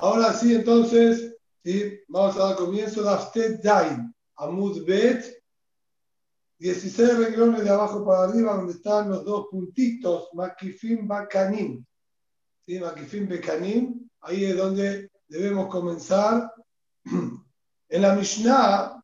Ahora sí, entonces, ¿sí? vamos a dar comienzo a Aftet Dain, Amud Bet, 16 renglones de abajo para arriba, donde están los dos puntitos, Makifim Bakanim. ¿Sí? Makifim Bekanim, ahí es donde debemos comenzar. En la Mishnah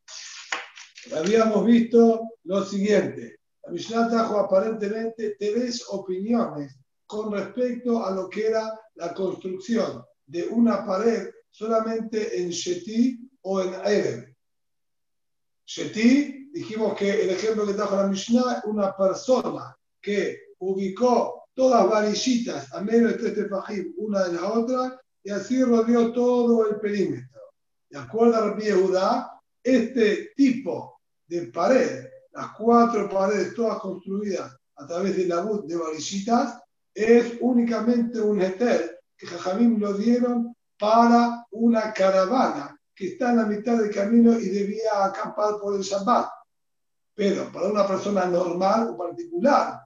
habíamos visto lo siguiente. La Mishnah trajo aparentemente tres opiniones con respecto a lo que era la construcción de una pared solamente en Sheti o en Erev. Sheti, dijimos que el ejemplo que trajo la Mishnah, una persona que ubicó todas varillitas a medio de tres tefajim, una de la otra, y así rodeó todo el perímetro. De acuerdo a Rabbi este tipo de pared, las cuatro paredes todas construidas a través de la de varillitas, es únicamente un heter que Jajamim lo dieron para una caravana que está en la mitad del camino y debía acampar por el Shabbat. Pero para una persona normal o particular,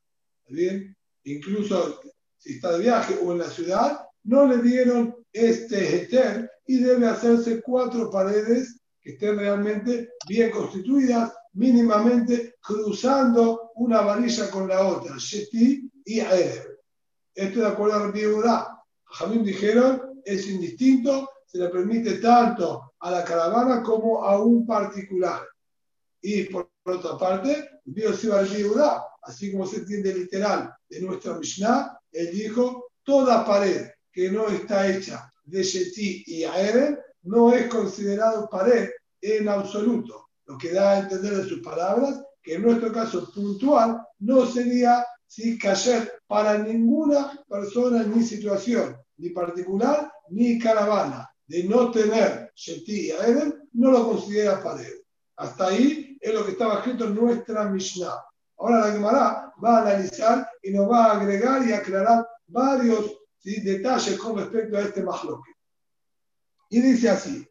¿bien? incluso si está de viaje o en la ciudad, no le dieron este heter y debe hacerse cuatro paredes que estén realmente bien constituidas, mínimamente cruzando una varilla con la otra, Sheti y Erev. Esto de acuerdo a Rabbi. Jamín dijeron, es indistinto, se le permite tanto a la caravana como a un particular. Y por otra parte, así como se entiende literal de nuestra Mishnah, él dijo, toda pared que no está hecha de Sheti y Aeren no es considerado pared en absoluto. Lo que da a entender de sus palabras que en nuestro caso puntual no sería ¿sí? cayer para ninguna persona ni situación, ni particular ni caravana, de no tener Sheti y Eden, no lo considera pared. Hasta ahí es lo que estaba escrito en nuestra Mishnah. Ahora la Gemara va a analizar y nos va a agregar y aclarar varios detalles con respecto a este mahloque. Y dice así.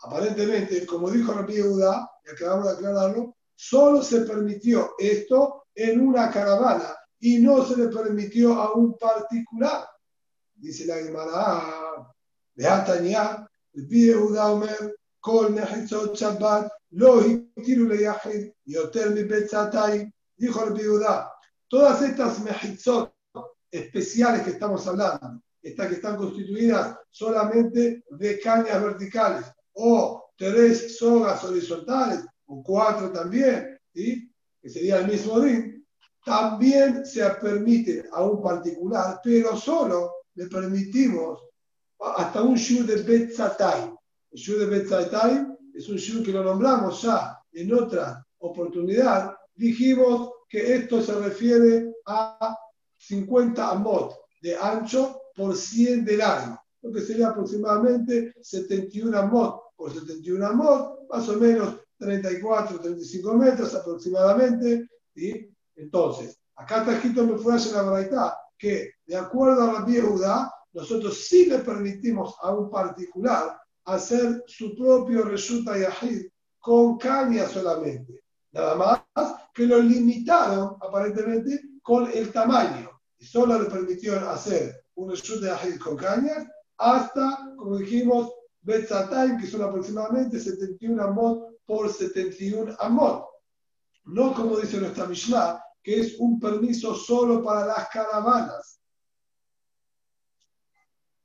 Aparentemente, como dijo Rabbi Yehuda, y acabamos de aclararlo, solo se permitió esto en una caravana y no se le permitió a un particular. Dice la Gemara, Beatania, Rabbi Yehuda Omer, Kol Nehitzot Shabbat, Lo Hitiru Leyahid, Yoter Mi Betzatay, dijo Rabbi Yehuda, todas estas Mehitzot especiales que estamos hablando, estas que están constituidas solamente de cañas verticales, o tres sogas horizontales, o cuatro también, ¿sí? que sería el mismo DIN, también se permite a un particular, pero solo le permitimos hasta un shu de Betzatay. El shu de Betzatay es un shu que lo nombramos ya en otra oportunidad. Dijimos que esto se refiere a 50 amot de ancho por 100 de largo, lo que sería aproximadamente 71 amot por 71 amot, más o menos 34, 35 metros aproximadamente. ¿sí? Entonces, acá está escrito en en la verdad que de acuerdo a la Yehuda, nosotros sí le permitimos a un particular hacer su propio resulta yahid con caña solamente. Nada más que lo limitaron aparentemente con el tamaño. Y solo le permitieron hacer un resulta yahid con cañas hasta, como dijimos, Betzatayim, que son aproximadamente 71 amot por 71 amot. No como dice nuestra Mishnah, que es un permiso solo para las caravanas.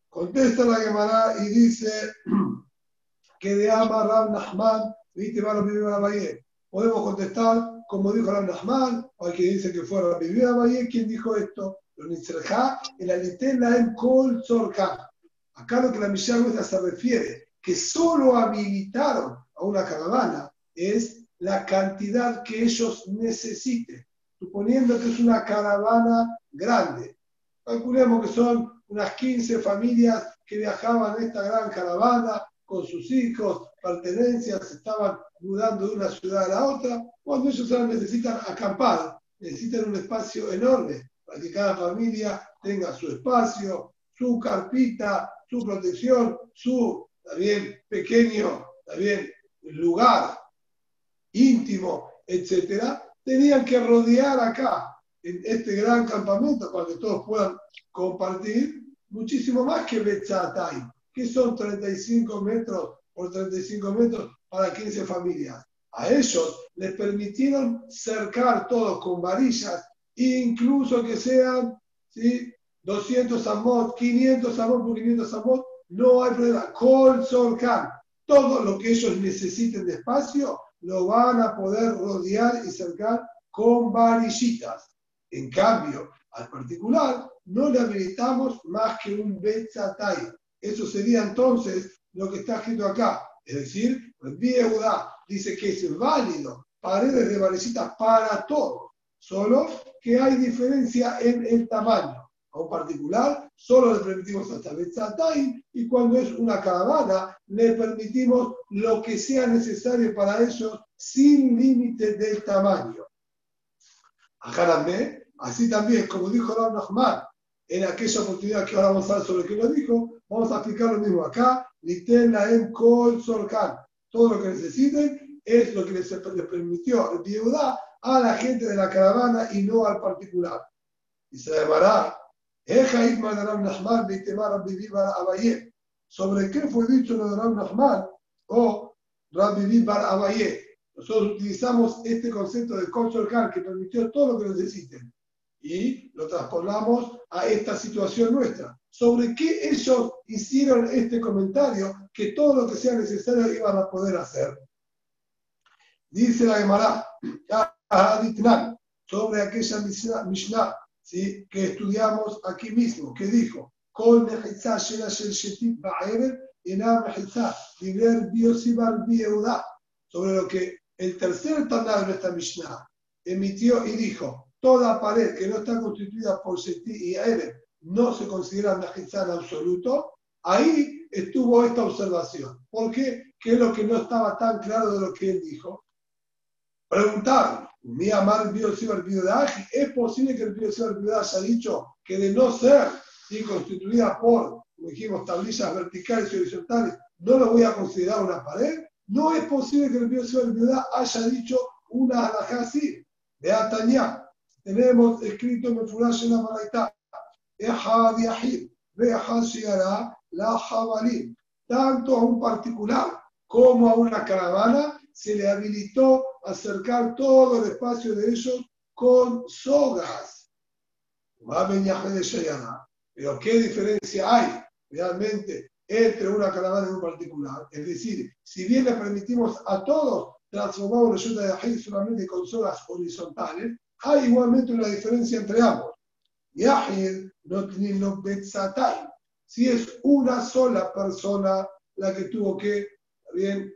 Contesta la Gemara y dice que de Ama Rab Nahman, viste, Podemos contestar como dijo Rab Nahman, o hay quien dice que fue Rabbi Abaye quien dijo esto. Lo el alitena en Kol. Acá lo que la Mishnah se refiere, que solo habilitaron a una caravana, es la cantidad que ellos necesiten. Suponiendo que es una caravana grande. Calculemos que son unas 15 familias que viajaban en esta gran caravana con sus hijos, pertenencias, estaban mudando de una ciudad a la otra. Cuando ellos necesitan acampar, necesitan un espacio enorme para que cada familia tenga su espacio, su carpita, su protección, su también pequeño también lugar íntimo, etcétera, tenían que rodear acá en este gran campamento para que todos puedan compartir, muchísimo más que Betzatay, que son 35 metros por 35 metros para 15 familias. A ellos les permitieron cercar todos con varillas, incluso que sean ¿sí? 200 amot, 500 amot por 500 amot, no hay problema. Col Solcan, todo lo que ellos necesiten de espacio, lo van a poder rodear y cercar con varillitas. En cambio, al particular, no le habilitamos más que un Betzatay. Eso sería entonces lo que está escrito acá. Es decir, Vieuda dice que es válido paredes de varecitas para todos, solo que hay diferencia en el tamaño. A un particular solo le permitimos hasta Betzatay y cuando es una caravana le permitimos lo que sea necesario para ellos sin límite del tamaño. así también, como dijo Rav Nachman, en aquella oportunidad que ahora vamos a ver sobre qué lo dijo, vamos a explicar lo mismo acá. en Kol Sorkan. Todo lo que necesiten es lo que les, permitió Yehuda a la gente de la caravana y no al particular. Y se llamará ¿Sobre qué fue dicho lo de Ram Nachman o Rabbi Bar Abaye? Nosotros utilizamos este concepto de Sorkan que permitió todo lo que necesiten y lo transportamos a esta situación nuestra. ¿Sobre qué ellos hicieron este comentario? Que todo lo que sea necesario iban a poder hacer. Dice la Gemara, sobre aquella Mishnah ¿sí? que estudiamos aquí mismo, que dijo, sobre lo que el tercer Tanah de esta Mishnah emitió y dijo, toda pared que no está constituida por Seti y Aire no se considera Mejizá en absoluto, ahí estuvo esta observación. ¿Por qué? ¿Qué es lo que no estaba tan claro de lo que él dijo? Preguntar, mi amar ¿es posible que el Biosibar haya dicho que de no ser constituida por, como dijimos, tablillas verticales y horizontales, no lo voy a considerar una pared? No es posible que el Biosibar haya dicho una alajá así. De Atañá, tenemos escrito en Furash en la Maraita, la jabalí. Tanto a un particular como a una caravana se le habilitó acercar todo el espacio de ellos con sogas. Pero ¿qué diferencia hay realmente entre una caravana y un particular? Es decir, si bien le permitimos a todos transformar una ayuda de Ajid solamente con sogas horizontales, hay igualmente una diferencia entre ambos. Yahid no tiene betzatay. Si es una sola persona la que tuvo que bien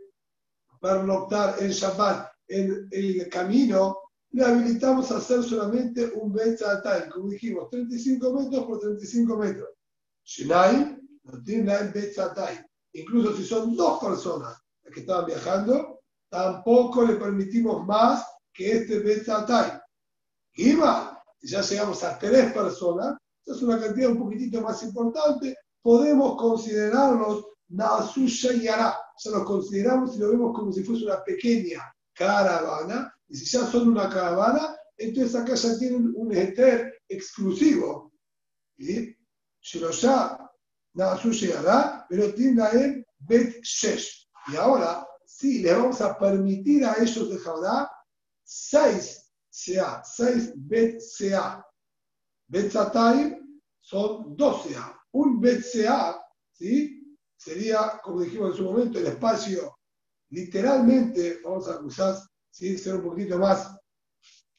pernoctar en Shabbat en el camino, le habilitamos a hacer solamente un betzatay, como dijimos, 35 metros por 35 metros. Shinai no tiene el betzatay. Incluso si son dos personas las que estaban viajando, tampoco le permitimos más que este betzatay. IVA, si ya llegamos a tres personas, es una cantidad un poquitito más importante, podemos considerarlos Nasusha y Ara. O los consideramos y lo vemos como si fuese una pequeña caravana. Y si ya son una caravana, entonces acá ya tienen un eter exclusivo. ¿Y? ya Nasusha y Ara, pero él Bet Shesh. Y ahora, sí, le vamos a permitir a ellos de Jaudá seis sea, 6 Bet Sea. Bet son 12 A. Un Bet Sea, ¿sí? Sería, como dijimos en su momento, el espacio, literalmente, vamos a usar, ¿sí? ser un poquito más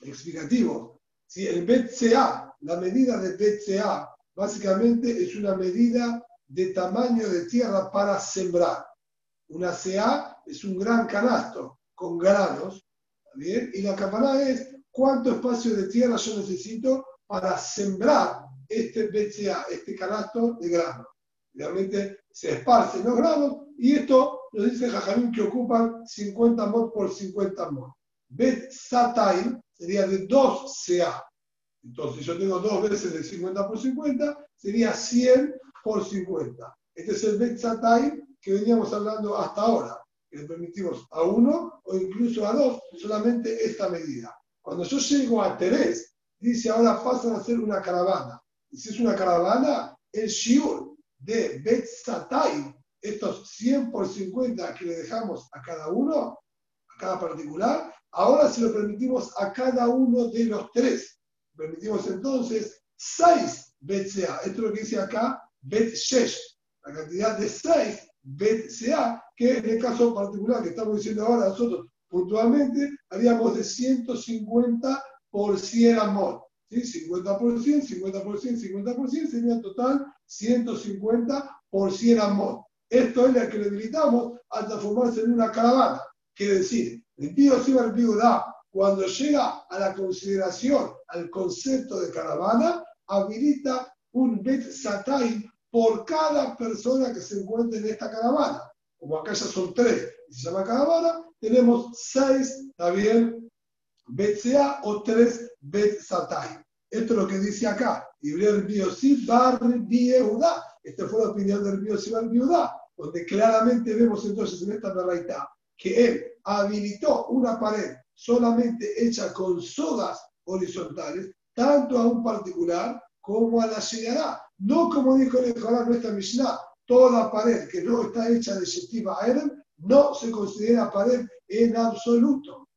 explicativo. ¿sí? El Sea, la medida de Sea, básicamente es una medida de tamaño de tierra para sembrar. Una CA es un gran canasto con granos, ¿bien? Y la campana es cuánto espacio de tierra yo necesito para sembrar este BCA, este canasto de grano. Realmente se esparcen los granos y esto nos dice Jajamín que ocupan 50 mod por 50 mod. Bet Satay sería de 2 CA. Entonces yo tengo dos veces de 50 por 50, sería 100 por 50. Este es el Bet Satay que veníamos hablando hasta ahora, que le permitimos a uno o incluso a dos solamente esta medida. Cuando yo llego a Terés, dice ahora pasan a ser una caravana. Y si es una caravana, el shiur de Bet Satay, estos 100 por 50 que le dejamos a cada uno, a cada particular, ahora se lo permitimos a cada uno de los tres. Permitimos entonces 6 Bet Sea. Esto es lo que dice acá Bet Shesh. La cantidad de 6 Bet Sea, que en el caso particular que estamos diciendo ahora nosotros puntualmente, haríamos de 150 por 100 amor. ¿sí? 50 por 100, 50 por 100, 50 por 100, sería en total 150 por 100 amor. Esto es lo que debilitamos al transformarse en una caravana. Quiere decir, el pío Siba el da, cuando llega a la consideración, al concepto de caravana, habilita un Bet Satay por cada persona que se encuentre en esta caravana. Como acá ya son tres y se llama caravana, tenemos seis, también, Bet o tres Bet Satay. Esto es lo que dice acá. Esta fue la opinión del Biosif Bar Bieuda, donde claramente vemos entonces en esta verdad que él habilitó una pared solamente hecha con sodas horizontales, tanto a un particular como a la Sheyará. No como dijo el nuestra Mishnah, toda pared que no está hecha de Shetiva Aerem no se considera pared en absoluto.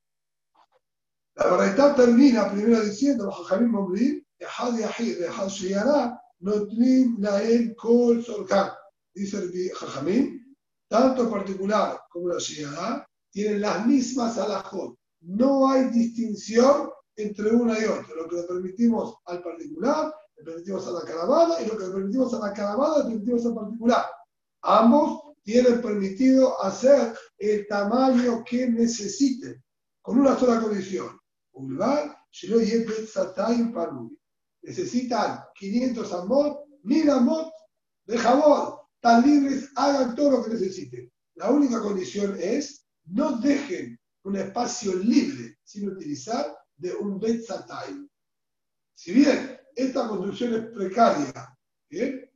La verdad termina primero diciendo, los Jajamim Momrim, Yahad Yahid, Yahad Sheyará, Notrim Lael Kol Solkan. Dice el Jajamim, tanto particular como la Sheyará tienen las mismas alajot. No hay distinción entre una y otra. Lo que le permitimos al particular, le permitimos a la caravana, y lo que le permitimos a la caravana, le permitimos al particular. Ambos tienen permitido hacer el tamaño que necesiten, con una sola condición. Necesitan 500 amot, 1000 amot de jabón. Tan libres, hagan todo lo que necesiten. La única condición es no dejen un espacio libre sin utilizar de un Betzatay. Si bien esta construcción es precaria,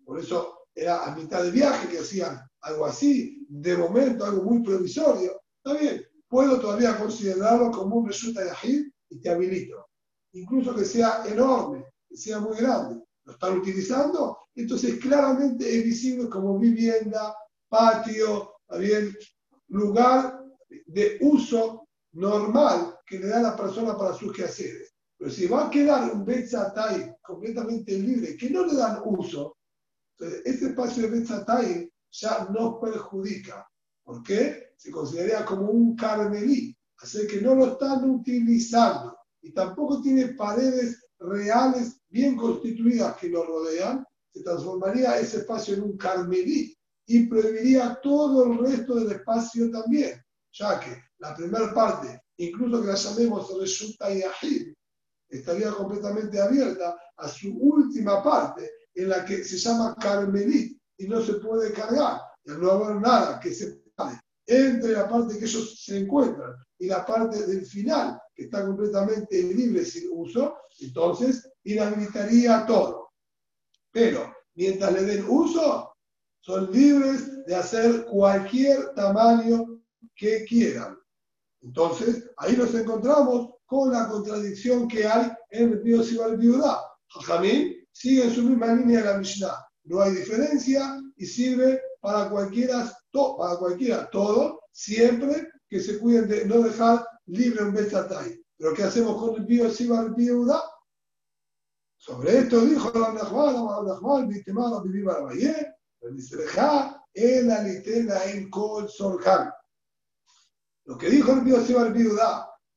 por eso era a mitad de viaje que hacían algo así, de momento algo muy provisorio, está bien, puedo todavía considerarlo como un resulta de y te habilito. Incluso que sea enorme, que sea muy grande. Lo están utilizando, entonces claramente es visible como vivienda, patio, bien, lugar de uso normal que le da la persona para sus quehaceres. Pero si va a quedar un Betzatay completamente libre, que no le dan uso, entonces ese espacio de Betzatay ya nos perjudica. ¿Por qué? Se considera como un carmelí, así que no lo están utilizando. Y tampoco tiene paredes reales bien constituidas que lo rodean, se transformaría ese espacio en un carmelí y prohibiría todo el resto del espacio también, ya que la primera parte, incluso que la llamemos resulta y estaría completamente abierta a su última parte, en la que se llama carmelí, y no se puede cargar. Y no haber nada que se separe entre la parte que ellos se encuentran y la parte del final, que está completamente libre sin uso, entonces inhabilitaría todo. Pero mientras le den uso, son libres de hacer cualquier tamaño que quieran. Entonces, ahí nos encontramos con la contradicción que hay en el Pío Sibal Viuda. Jajamín sigue en su misma línea de la Mishnah no hay diferencia y sirve para cualquiera, para cualquiera todo, siempre que se cuiden de no dejar libre un Betatay. Pero ¿qué hacemos con el Pío Siba el Pío Sobre esto dijo la Nachman, la Nachman, Bitemada, Bibiba Valle, el alitena en Kol Sorjan. Lo que dijo el Pío Siba el Pío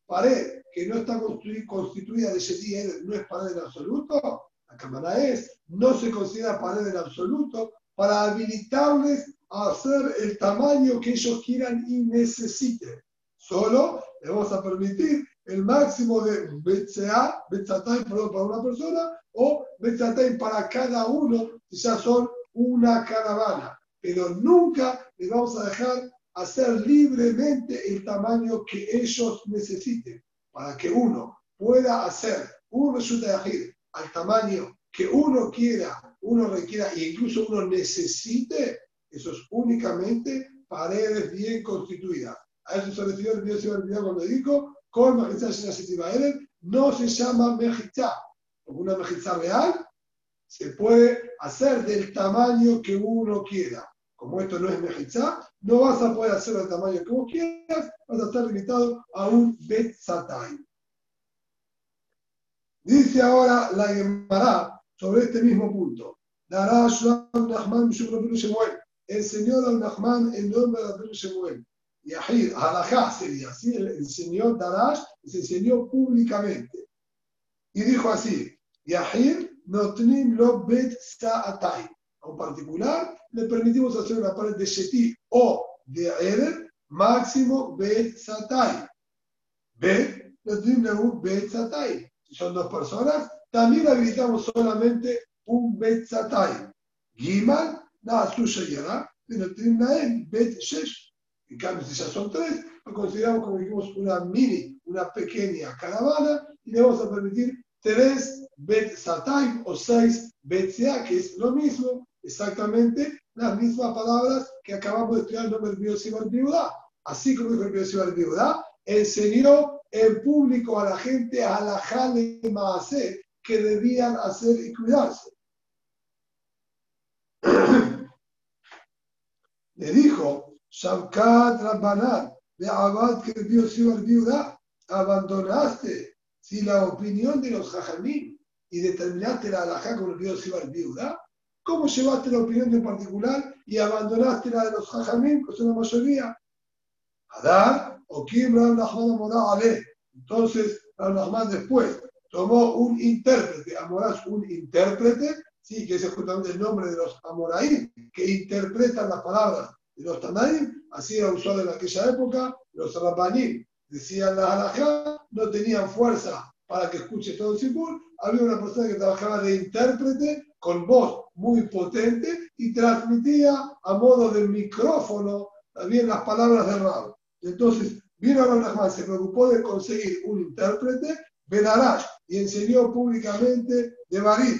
pared que no está constituida de Sheti no es pared en absoluto, la cámara es, no se considera pared en absoluto para habilitarles a hacer el tamaño que ellos quieran y necesiten. Solo le vamos a permitir el máximo de BCA, Betzatay para una persona o Betzatay para cada uno, si ya son una caravana. Pero nunca les vamos a dejar hacer libremente el tamaño que ellos necesiten para que uno pueda hacer un resultado al tamaño que uno quiera, uno requiera e incluso uno necesite, eso es únicamente paredes bien constituidas. A eso se refirió el video cuando dijo, con no se llama mejitá, una mejizá real, se puede hacer del tamaño que uno quiera. Como esto no es mejizá, no vas a poder hacer del tamaño que vos quieras, vas a estar limitado a un betzatay. Dice ahora la Gemara sobre este mismo punto. Enseñó al Nahman en nombre de Rabbi Shemuel. Yahid, Halajá sería así, el, señor Darash se enseñó públicamente. Y dijo así, Yahid notnim lo bet sa'atay. A un particular le permitimos hacer una pared de Sheti o de Eder, máximo bet sa'atay. Bet, notnim lo bet sa'atay. Si son dos personas, también habilitamos solamente un bet sa'atay. Gimal, nada suya y hará, notnim laem bet shesh. En cambio, si ya son tres, lo consideramos como dijimos una mini, una pequeña caravana y le vamos a permitir tres Bet Satay o seis Bet que es lo mismo, exactamente las mismas palabras que acabamos de estudiar en nombre del Biudá. Así como dijo el Biosibar Biudá, enseñó en público a la gente a la jale hacer que debían hacer y cuidarse. Le dijo, Shavkat Rabbanan, de Abad que Dios iba al viuda, abandonaste si la opinión de los jajamim y determinaste la alajá como iba al viuda, ¿cómo llevaste la opinión de particular y abandonaste la de los jajamim, que son la mayoría? Adar, o Kim Ale. Entonces, Rahman después tomó un intérprete, Amorás un intérprete, sí, que es justamente el nombre de los Amoraí, que interpretan las palabras. Los Tanaim, así era usual en aquella época, los Rabbanim decían la halajá, no tenían fuerza para que escuche todo el Sipur, había una persona que trabajaba de intérprete con voz muy potente y transmitía a modo de micrófono también las palabras de Rab. Entonces, vino Rahman, se preocupó de conseguir un intérprete, Benarash, y enseñó públicamente de Barid,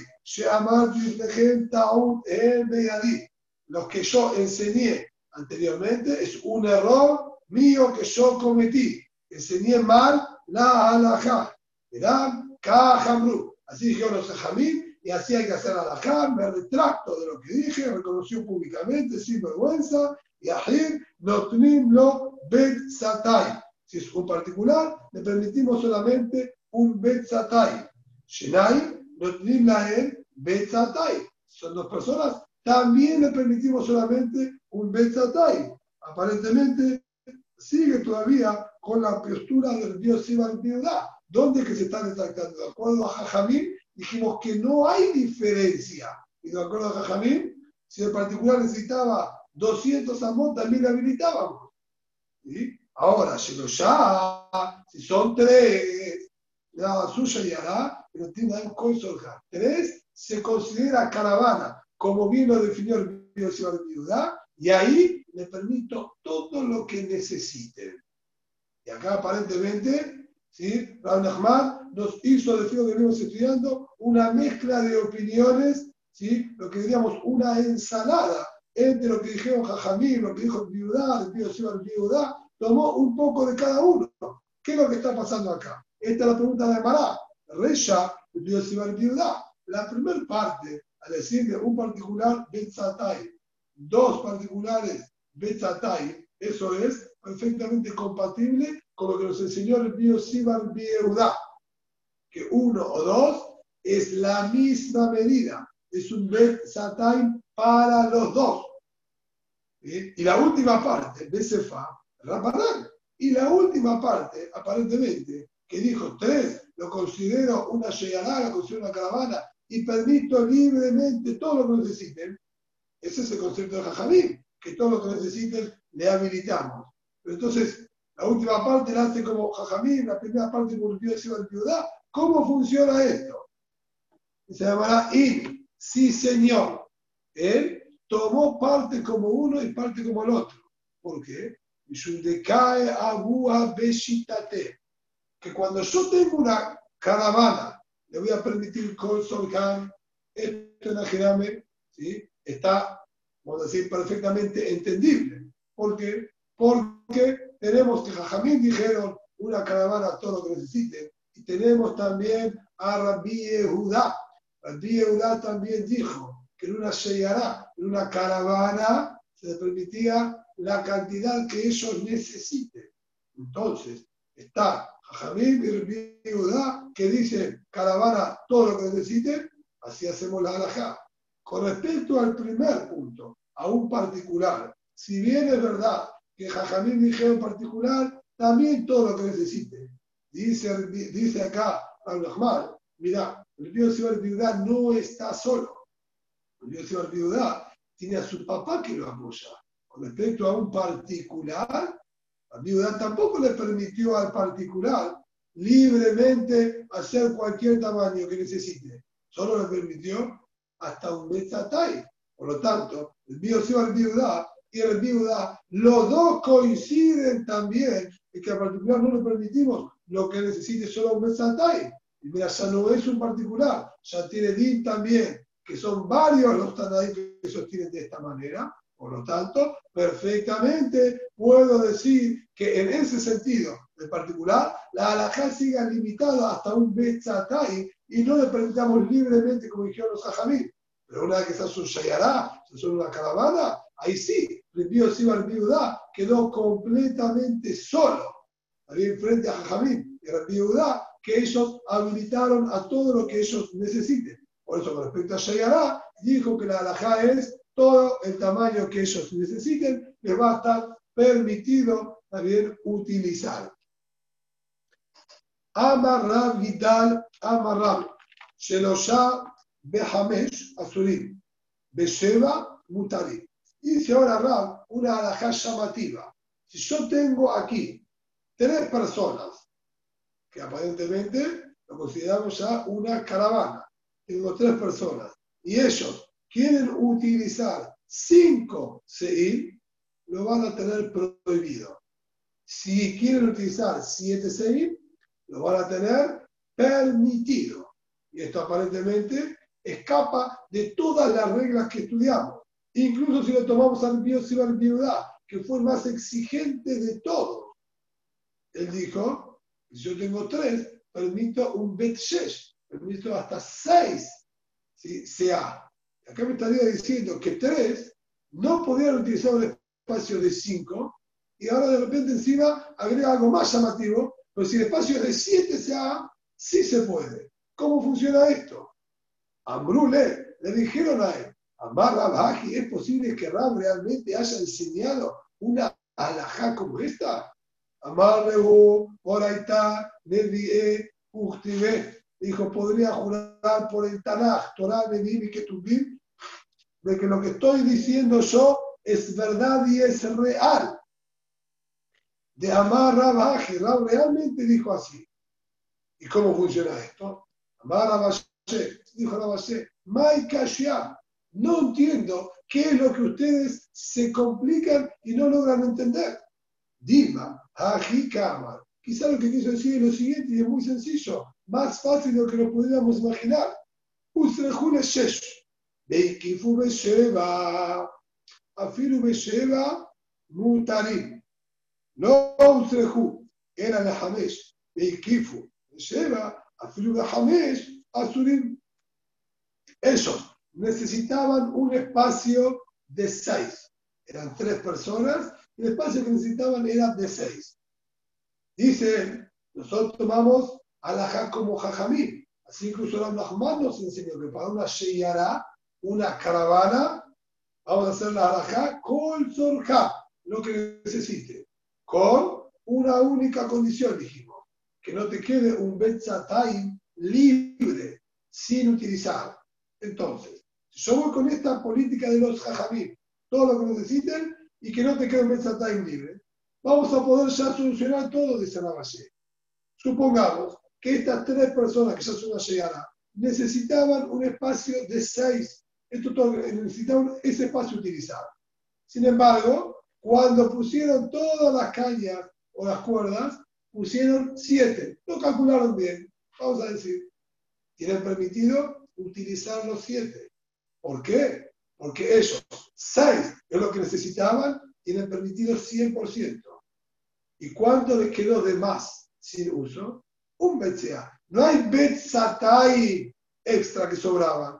los que yo enseñé anteriormente, es un error mío que yo cometí. Enseñé mal la halajá. Verán, Kajamru. Así dijeron los Jamín, y así hay que hacer halajá. Me retracto de lo que dije, reconoció públicamente, sin vergüenza. Y Ahir, Notnim lo Bet Satay. Si es un particular, le permitimos solamente un Bet Satay. Shenai, Notnim Lahem Bet Satay. Son dos personas, también le permitimos solamente un Betzatay. Aparentemente sigue todavía con la postura del Dios Iván. ¿Dónde que se están destacando? De acuerdo a Jajamín, dijimos que no hay diferencia. Y de acuerdo a Jajamín, si el particular necesitaba 200 amot, también le habilitábamos. ¿Sí? Ahora, ya, si son tres, la suya y hará, pero tiene un consorja. Tres se considera caravana, como bien lo definió el Biudá, y ahí le permito todo lo que necesiten. Y acá aparentemente, ¿sí? Raúl nos hizo, decir que venimos estudiando, una mezcla de opiniones, ¿sí? lo que diríamos una ensalada entre lo que dijeron Jajamí, lo que dijo el Viudá, el Pío el Viudá, tomó un poco de cada uno. ¿Qué es lo que está pasando acá? Esta es la pregunta de Mará. Reya, el Pío el Viudá. La primera parte, al decir de un particular, Ben dos particulares Betatay, eso es perfectamente compatible con lo que nos enseñó el Bio Sibar Bieuda, que uno o dos es la misma medida, es un Bet para los dos. Y la última parte, Besefa, Ramadán. Y la última parte, aparentemente, que dijo tres, lo considero una Sheyadá, lo considero una caravana y permito libremente todo lo que necesiten, ese es el concepto de Jajamín, que todo lo que necesiten le habilitamos. Pero entonces, la última parte la hace como Jajamín, la primera parte como el de Piudá. ¿Cómo funciona esto? Se llamará In. Sí, señor. Él tomó parte como uno y parte como el otro. ¿Por qué? Que cuando yo tengo una caravana, le voy a permitir con Solkan, esto en ¿sí? está, vamos a decir, perfectamente entendible. ¿Por qué? Porque tenemos que Jajamín dijeron una caravana todo lo que necesiten Y tenemos también a Rabbi Yehuda. Rabbi Yehuda también dijo que en una Sheyará, en una caravana, se les permitía la cantidad que ellos necesiten. Entonces, está Jajamim y Rabbi que dicen caravana todo lo que necesiten, así hacemos la halajá. Con respecto al primer punto, a un particular, si bien es verdad que Jajamim dijeron en particular, también todo lo que necesite. Dice, dice acá Ahmad, mira, el Río Ciudad Viudá no está solo. El Río Ciudad Viudá tiene a su papá que lo apoya. Con respecto a un particular, la viuda tampoco le permitió al particular libremente hacer cualquier tamaño que necesite. Solo le permitió hasta un Betzatay. Por lo tanto, el Río Ciudad Viudá y el viuda, los dos coinciden también en que al particular no le permitimos lo que necesite solo un mesatay. Y mira, ya no es un particular, ya tiene DIN también, que son varios los Tanaim que sostienen de esta manera. Por lo tanto, perfectamente puedo decir que en ese sentido, en particular, la halajá siga limitada hasta un Betzatay y no le permitamos libremente, como dijeron los Ajamí. Pero una vez que se un Shayará, se hace una caravana, ahí sí, el Siba al Viudá quedó completamente solo. Ahí frente a Jajamín y Viudá, que ellos habilitaron a todo lo que ellos necesiten. Por eso, con respecto a Shayará, dijo que la alajá es todo el tamaño que ellos necesiten, les va a estar permitido también utilizar. Amarrab Gital, Amarrab, Shelosha Behamesh, Azurim, Besheva, Mutarim. Dice ahora Rab una alajá llamativa. Si yo tengo aquí tres personas, que aparentemente lo consideramos ya una caravana, tengo tres personas, y ellos quieren utilizar cinco seir, lo van a tener prohibido. Si quieren utilizar siete seir, lo van a tener permitido. Y esto aparentemente escapa de todas las reglas que estudiamos. Incluso si lo tomamos al Biosibar Viudá, que fue el más exigente de todos. Él dijo, si yo tengo tres, permito un bet shesh, permito hasta seis ¿sí? sea. Acá me estaría diciendo que tres no podían utilizar un espacio de cinco y ahora de repente encima agrega algo más llamativo, pero si el espacio es de siete sea, sí se puede. ¿Cómo funciona esto? Ambrule le dijeron a él, Amar Rabhaji, ¿es posible que Rab realmente haya enseñado una alajá como esta? Amar Rebu, ahí está, Nedie, Dijo, podría jurar por el Tanaj, Torah, Nedim y Ketubim, de que lo que estoy diciendo yo es verdad y es real. De Amar Rabhaji, Rab realmente dijo así. ¿Y cómo funciona esto? Amar dijo Rabhaji, Mai Kashyam, no entiendo qué es lo que ustedes se complican y no logran entender. Dilma, Kama. Quizá lo que quiso decir es lo siguiente y es muy sencillo, más fácil de lo que lo pudiéramos imaginar. Usrejun Shesh, Beikifu Besheva, Afilu Besheva, Mutarim. No Usreju, era la Hamesh, Beikifu Besheva, Afilu Hamesh, Asurim. Esos necesitaban un espacio de seis. Eran tres personas el espacio que necesitaban era de seis. Dice, nosotros tomamos alajá como jajamí. Así incluso la Nahman nos enseñó que para una sheyara, una caravana, vamos a hacer la alajá con zorja, lo que necesite. Con una única condición, dijimos, que no te quede un betzatay libre, sin utilizar. Entonces, yo voy con esta política de los jajamim, todo lo que necesiten y que no te quede un time libre. Vamos a poder ya solucionar todo, dice Rabashé. Supongamos que estas tres personas que ya son una llegada necesitaban un espacio de seis. Esto todo, necesitaban ese espacio utilizado. Sin embargo, cuando pusieron todas las cañas o las cuerdas, pusieron siete. Lo calcularon bien. Vamos a decir, tienen permitido utilizar los siete. ¿Por qué? Porque ellos, seis es lo que necesitaban, tienen permitido 100%. ¿Y cuánto les quedó de más sin uso? un BCA. No hay Betzatai extra que sobraban.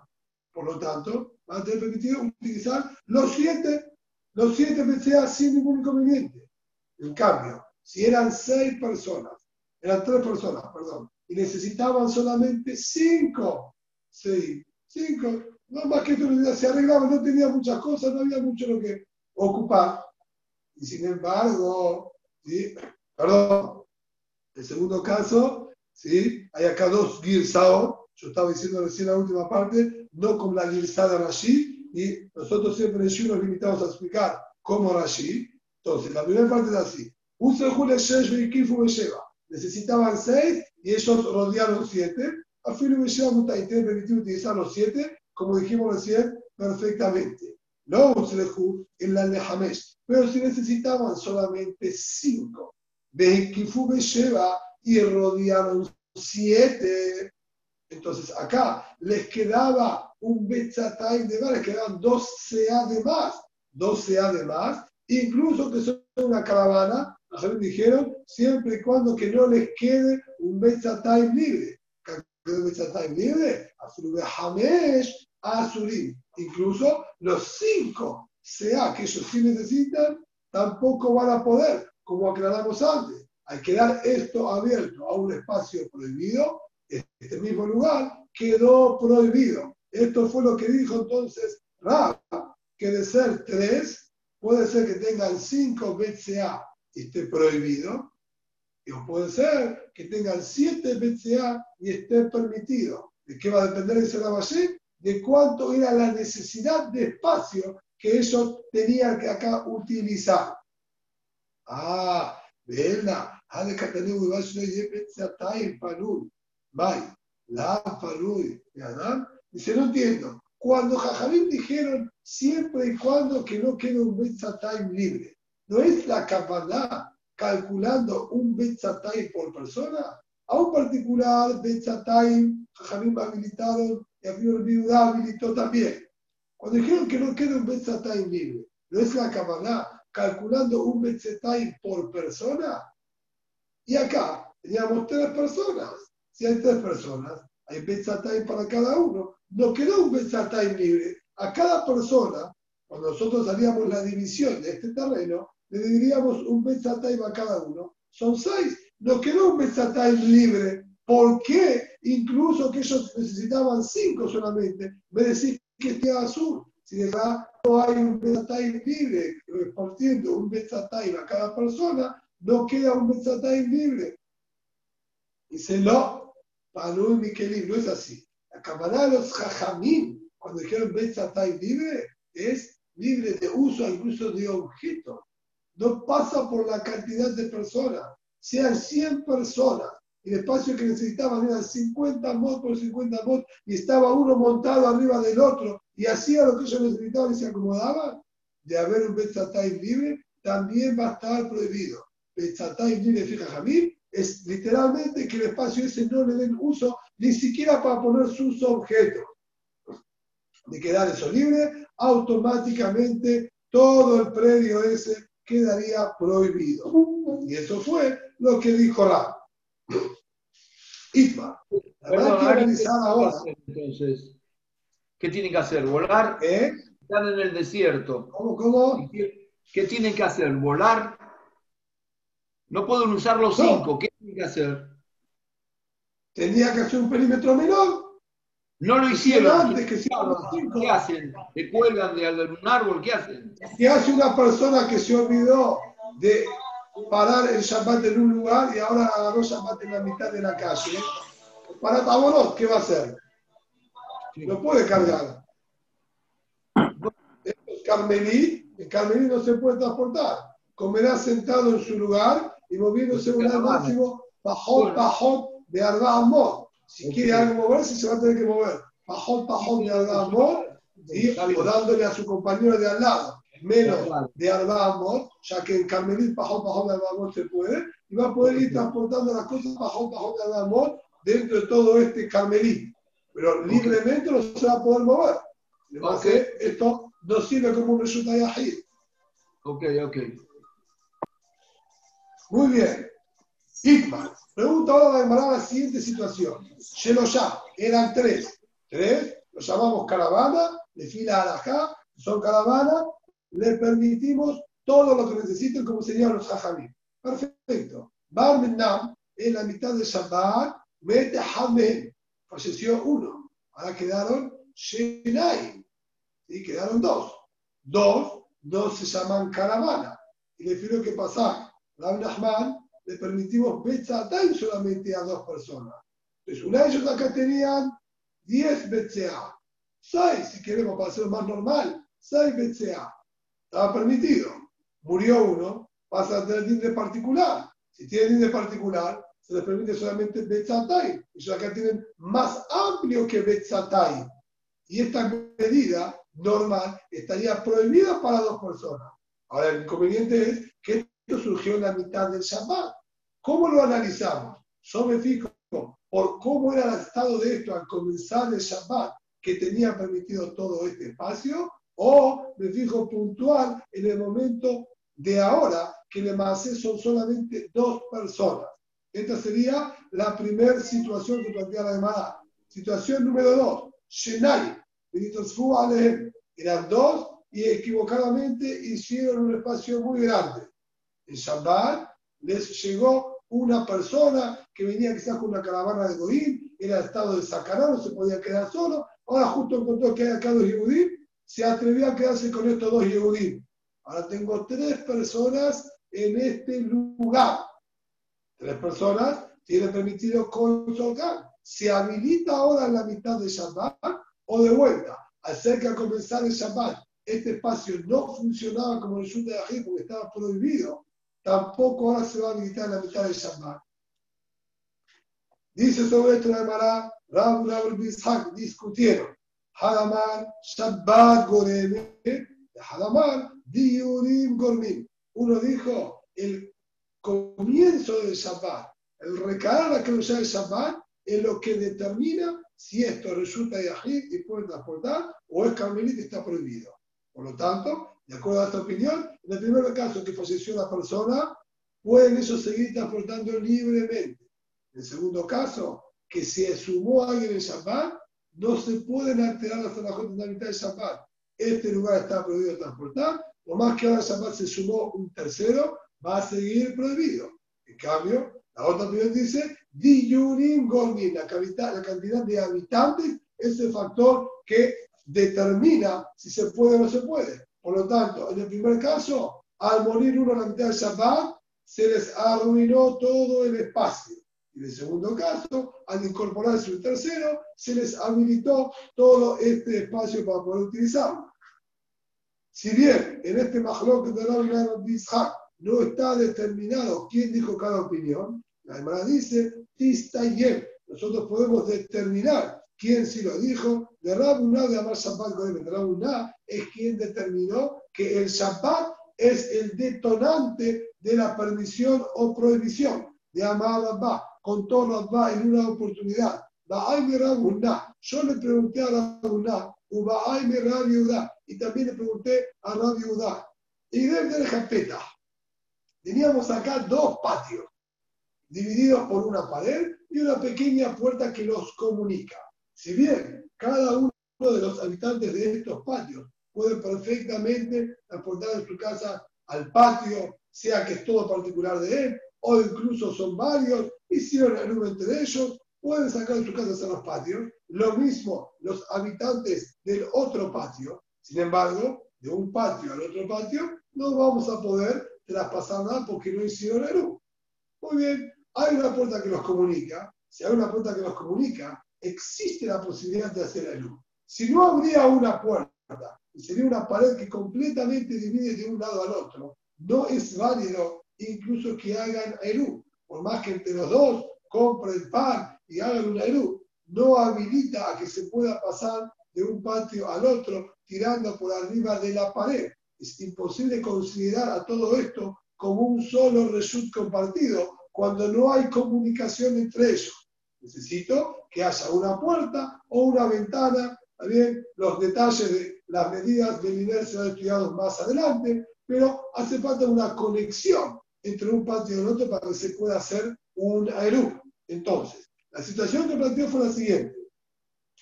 Por lo tanto, van a tener permitido utilizar los siete, los siete BCA sin ningún inconveniente. En cambio, si eran seis personas, eran tres personas, perdón, y necesitaban solamente cinco, seis, cinco, no más que esto se arreglaba, no tenía muchas cosas, no había mucho lo que ocupar. Y sin embargo, ¿sí? perdón, el segundo caso, ¿sí? hay acá dos Girsao, yo estaba diciendo recién la última parte, no como la Girsada Rashi, y nosotros siempre nos limitamos a explicar cómo Rashi. Entonces, la primera parte es así. Y. Necesitaban seis y ellos rodearon siete. A de lleva Mutaitem permitió utilizar los siete, como dijimos recién, perfectamente. No Uslehu en la Lehamesh. Pero si necesitaban solamente cinco. Kifu lleva y rodearon siete. Entonces acá les quedaba un Betzatay de más, les quedaban dos CA de más. Dos CA de más, incluso que son una caravana, dijeron, siempre y cuando que no les quede un Betzatay libre. Un Betzatay libre, Hamesh, Azurim. Incluso los cinco CA que ellos sí necesitan, tampoco van a poder, como aclaramos antes. Hay que dar esto abierto a un espacio prohibido, este mismo lugar quedó prohibido. Esto fue lo que dijo entonces Rab, que de ser tres, puede ser que tengan cinco BCA y esté prohibido, o puede ser que tengan siete BCA y esté permitido. ¿De qué va a depender ese Rabashé? De cuánto era la necesidad de espacio que ellos tenían que acá utilizar. Ah, ¿verdad? Dice, no entiendo. Cuando Jajamín dijeron siempre y cuando que no quede un Betzatayim libre, ¿no es la capacidad calculando un Betzatayim por persona? A un particular Betzatayim, Jajamín habilitaron y a Viuda habilitó también. Cuando dijeron que no quede un Betzatayim libre, ¿no es la capacidad calculando un Betzatayim por persona? Y acá teníamos tres personas. Si hay tres personas, hay Betzatayim para cada uno. No quedó un Betzatayim libre. A cada persona, cuando nosotros haríamos la división de este terreno, le dividiríamos un Betzatayim a cada uno. Son seis. No quedó un Betzatayim libre. ¿Por qué? Incluso que ellos necesitaban cinco solamente. Me decís que esté azul. Si de verdad no hay un Betzatayim libre, repartiendo un Betzatayim a cada persona, no queda un Betzatayim libre. Dice, no, Panu y Mikelim, no es así. La cámara de los Jajamín, cuando dijeron Betzatayim libre, es libre de uso incluso de objeto. No pasa por la cantidad de personas. Sean 100 personas y el espacio que necesitaban eran 50 mod por 50 mod y estaba uno montado arriba del otro y hacía lo que ellos necesitaban y se acomodaban, de haber un Betzatayim libre, también va a estar prohibido. Betzatayim libre, fija Jamil, es literalmente que el espacio ese no le den uso ni siquiera para poner sus objetos. De quedar eso libre, automáticamente todo el predio ese quedaría prohibido. Y eso fue lo que dijo Rab. Itma. ahora. Entonces, ¿qué tienen que hacer? ¿Volar? ¿Eh? Están en el desierto. ¿Cómo, cómo? ¿Qué, ¿Qué tienen que hacer? ¿Volar? No pueden usar los cinco. ¿Qué tienen que hacer? Tenía que hacer un perímetro menor. No lo hicieron. Antes que ¿Qué hacen? ¿Te cuelgan de un árbol? ¿Qué hacen? ¿Qué hace una persona que se olvidó de parar el Shabbat en un lugar y ahora agarró Shabbat en la mitad de la calle? Para Taborot, ¿qué va a hacer? No puede cargar. El Carmelí, el Carmelí no se puede transportar. Comerá sentado en su lugar y moviéndose un máximo, bajón, bajón de Arba Si quiere algo moverse, se va a tener que mover. Bajón, bajón de Arba y dándole a su compañero de al lado. Menos de Arba ya que en Carmelit, bajón, bajón de Arba se puede, y va a poder ir transportando las cosas bajón, bajón de Arba dentro de todo este Carmelit. Pero libremente no se va a poder mover. Okay. esto no sirve como un resultado Ok, ok. Muy bien. Hitman. Pregunta ahora de la siguiente situación. ya eran tres. Tres, lo llamamos caravana, de fila alajá, son caravana, le permitimos todo lo que necesiten como serían los hajamim. Perfecto. Bar en la mitad de Shabbat, mete Hamel. Falleció uno. Ahora quedaron Shenai. Y quedaron dos. Dos no se llaman caravana. Y pido que pasar. Rab Nachman le permitimos Betzatay solamente a dos personas. Entonces, una de ellos acá tenían 10 BCA. 6, si queremos para hacerlo más normal, 6 BCA. Estaba permitido. Murió uno, pasa a tener de particular. Si tiene de particular, se les permite solamente Betzatay. Ellos acá tienen más amplio que Betzatay. Y esta medida normal estaría prohibida para dos personas. Ahora, el inconveniente es que surgió en la mitad del Shabbat. ¿Cómo lo analizamos? Yo me fijo por cómo era el estado de esto al comenzar el Shabbat, que tenía permitido todo este espacio, o me fijo puntual en el momento de ahora, que le masé son solamente dos personas. Esta sería la primera situación que plantea la demanda. Situación número dos, Shenai, eran dos y equivocadamente hicieron un espacio muy grande. En Shabbat les llegó una persona que venía quizás con una caravana de Goín, era estado de sacará, se podía quedar solo. Ahora justo encontró que hay acá dos Yehudim, se atrevió a quedarse con estos dos Yehudim. Ahora tengo tres personas en este lugar. Tres personas tienen permitido consultar. Se habilita ahora en la mitad de Shabbat o de vuelta. Acerca de comenzar el Shabbat, este espacio no funcionaba como el Shut de Ají porque estaba prohibido tampoco ahora se va a habilitar en la mitad del Shabbat. Dice sobre esto la Gemara, Rab Rab Bishak discutieron. Hadamar Shabbat Goreme, Hadamar Diurim Gormim. Uno dijo, el comienzo del Shabbat, el recaer la cruz del Shabbat, es lo que determina si esto resulta de y puede transportar o es carmelita y está prohibido. Por lo tanto, de acuerdo a esta opinión, en el primer caso que falleció la persona, pueden ellos seguir transportando libremente. En el segundo caso, que se sumó alguien en Shabbat, no se pueden alterar hasta la mitad de Shabbat. Este lugar está prohibido transportar, o más que ahora Shabbat se sumó un tercero, va a seguir prohibido. En cambio, la otra opinión dice, Diyurim Gormin, la, la cantidad de habitantes es el factor que determina si se puede o no se puede. Por lo tanto, en el primer caso, al morir uno en la mitad del Shabbat, se les arruinó todo el espacio. Y en el segundo caso, al incorporarse un tercero, se les habilitó todo este espacio para poder utilizarlo. Si bien en este Mahlok de la no está determinado quién dijo cada opinión, la hermana dice, Nosotros podemos determinar quién sí lo dijo, de Rabuná de Amar de Rabuná es quien determinó que el Shabbat es el detonante de la permisión o prohibición de Amar Rabba, con todo Rabba en una oportunidad. Yo le pregunté a Rabuná, y también le pregunté a Rabbi Y desde el Japeta, teníamos acá dos patios, divididos por una pared y una pequeña puerta que los comunica. Si bien cada uno de los habitantes de estos patios puede perfectamente transportar en su casa al patio, sea que es todo particular de él, o incluso son varios, hicieron el número entre ellos, pueden sacar de su casa a los patios. Lo mismo los habitantes del otro patio. Sin embargo, de un patio al otro patio, no vamos a poder traspasar nada porque no hicieron el número. Muy bien, hay una puerta que los comunica. Si hay una puerta que los comunica, existe la posibilidad de hacer luz. Si no habría una puerta y sería una pared que completamente divide de un lado al otro, no es válido incluso que hagan luz. Por más que entre los dos compren pan y hagan una luz, no habilita a que se pueda pasar de un patio al otro tirando por arriba de la pared. Es imposible considerar a todo esto como un solo result compartido cuando no hay comunicación entre ellos. Necesito que haya una puerta o una ventana. También los detalles de las medidas del nivel serán estudiados más adelante, pero hace falta una conexión entre un patio y el otro para que se pueda hacer un aerú. Entonces, la situación que planteó fue la siguiente.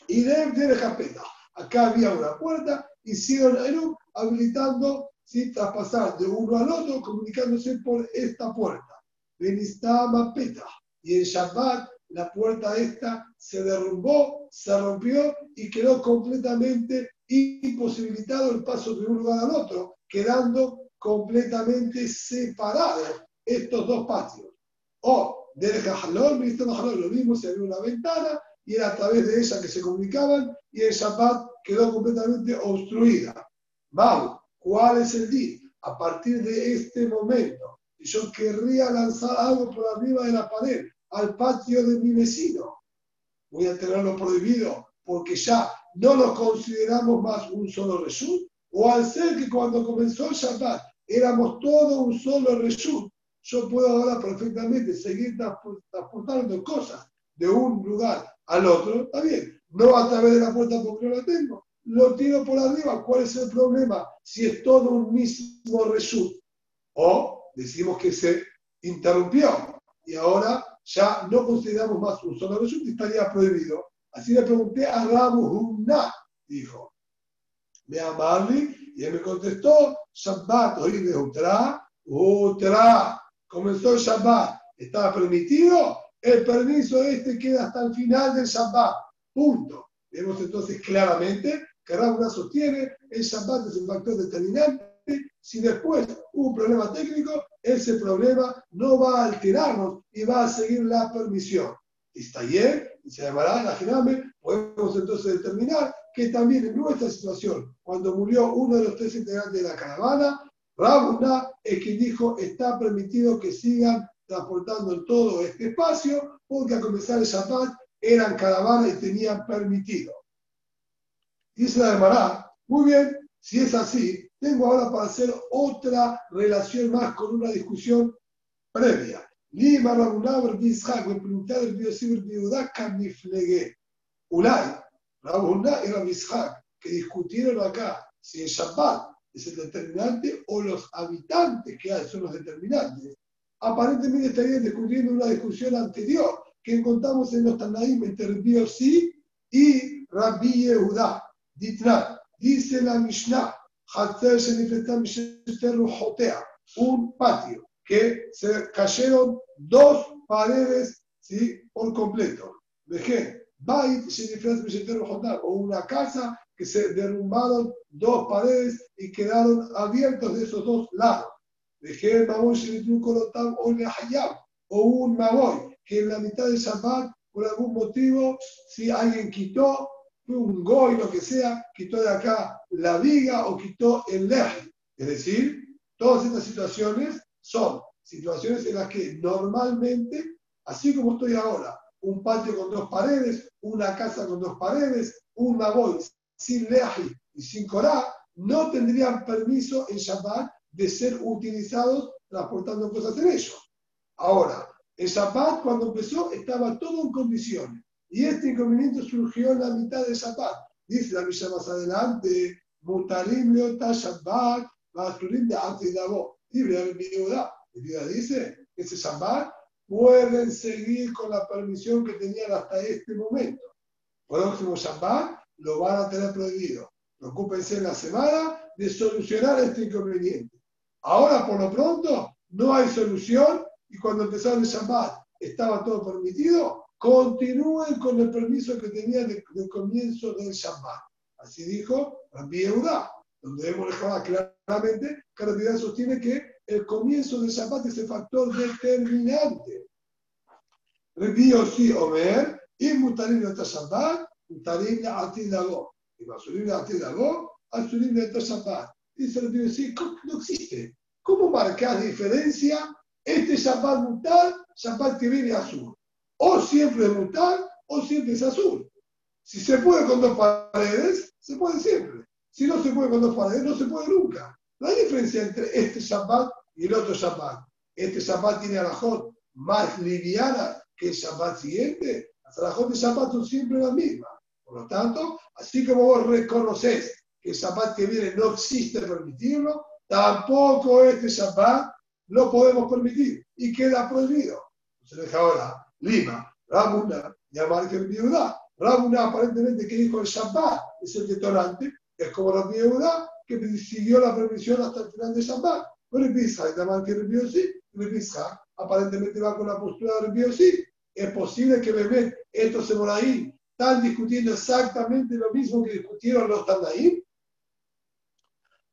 Y de Japeta. Acá había una puerta, hicieron aerú habilitando, ¿sí? traspasar de uno al otro, comunicándose por esta puerta. Benistama Peta. Y en Shabbat la puerta esta se derrumbó, se rompió y quedó completamente imposibilitado el paso de un lugar al otro, quedando completamente separados estos dos patios. O del Jalón, lo mismo, se abrió una ventana y era a través de ella que se comunicaban y el Shabbat quedó completamente obstruida. Mal, ¿cuál es el día? A partir de este momento, yo querría lanzar algo por arriba de la pared al patio de mi vecino, voy a tenerlo prohibido porque ya no lo consideramos más un solo reshut, o al ser que cuando comenzó el Shabbat éramos todo un solo reshut, yo puedo ahora perfectamente seguir transportando cosas de un lugar al otro, está bien, no a través de la puerta porque no la tengo, lo tiro por arriba, ¿cuál es el problema? Si es todo un mismo reshut, o decimos que se interrumpió y ahora ya no consideramos más un solo reshut y estaría prohibido. Así le pregunté a Rabu dijo, me amarli, y él me contestó, Shabbat, hoy de Utra, Utra, comenzó el Shabbat, estaba permitido, el permiso este queda hasta el final del Shabbat, punto. Vemos entonces claramente que Rabuna sostiene, el Shabbat es un factor determinante, si después hubo un problema técnico, ese problema no va a alterarnos y va a seguir la permisión. Y se llamará la Gename, podemos entonces determinar que también en nuestra situación, cuando murió uno de los tres integrantes de la caravana, Rabuna es quien dijo está permitido que sigan transportando todo este espacio, porque a comenzar el Shabbat eran caravana y tenían permitido. Dice la Gemara, muy bien, si es así, tengo ahora para hacer otra relación más con una discusión previa. Lima Rabunaber Bishak, me pregunté el Biosibir Biudá Kamiflegue. Ulay, Rabuná y Rabishak, que discutieron acá si el Shabbat es el determinante o los habitantes que son los determinantes. Aparentemente estarían discutiendo una discusión anterior que encontramos en los Tanaim entre Biosí y Rabbi Yehuda. Dice la Mishnah, un patio que se cayeron dos paredes ¿sí? por completo. Dejé, o una casa que se derrumbaron dos paredes y quedaron abiertos de esos dos lados. Dejé o un maboy que en la mitad del Shabbat, por algún motivo, si alguien quitó, un goy, lo que sea, quitó de acá la viga o quitó el leje. Es decir, todas estas situaciones son situaciones en las que normalmente, así como estoy ahora, un patio con dos paredes, una casa con dos paredes, un maboy sin leji y sin corá, no tendrían permiso en Shabbat de ser utilizados transportando cosas en ellos. Ahora, el Shabbat cuando empezó estaba todo en condiciones y este inconveniente surgió en la mitad de Shabbat. Dice la Mishnah más adelante, Mutalim leota Shabbat, Basurim de Antidabo. Libre de El dice que ese Shabbat pueden seguir con la permisión que tenían hasta este momento. Próximo Shabbat lo van a tener prohibido. Preocúpense en la semana de solucionar este inconveniente. Ahora, por lo pronto, no hay solución y cuando empezaron el Shabbat estaba todo permitido, continúen con el permiso que tenían del comienzo del Shabbat. Así dijo Rabbi Yehuda, donde hemos dejado claramente que Rabbi sostiene que el comienzo del Shabbat es el factor determinante. Rabbi Yossi Omer, y mutarim de Shabbat, mutarim de Atidago. Y basurim de Atidago, asurim de Shabbat. Dice Rabbi Yossi, no existe. ¿Cómo marcar diferencia este Shabbat mutar, Shabbat que viene azul? O siempre es mutar o siempre es azul. Si se puede con dos paredes, se puede siempre. Si no se puede con dos paredes, no se puede nunca. No hay diferencia entre este Shabbat y el otro Shabbat. Este Shabbat tiene alajot más liviana que el Shabbat siguiente. Las alajot de Shabbat son siempre las mismas. Por lo tanto, así como vos reconoces que el Shabbat que viene no existe permitirlo, tampoco este Shabbat lo podemos permitir y queda prohibido. Deja ahora, Lima, Rabuna, llamar que viuda. Rabuna aparentemente que dijo el Shabbat es el detonante, es como la viuda que siguió la permisión hasta el final de Shabbat. Pero Pisa, llamar que sí, aparentemente va con la postura del sí. Es posible que Bebé, estos ahí están discutiendo exactamente lo mismo que discutieron los Tanaim.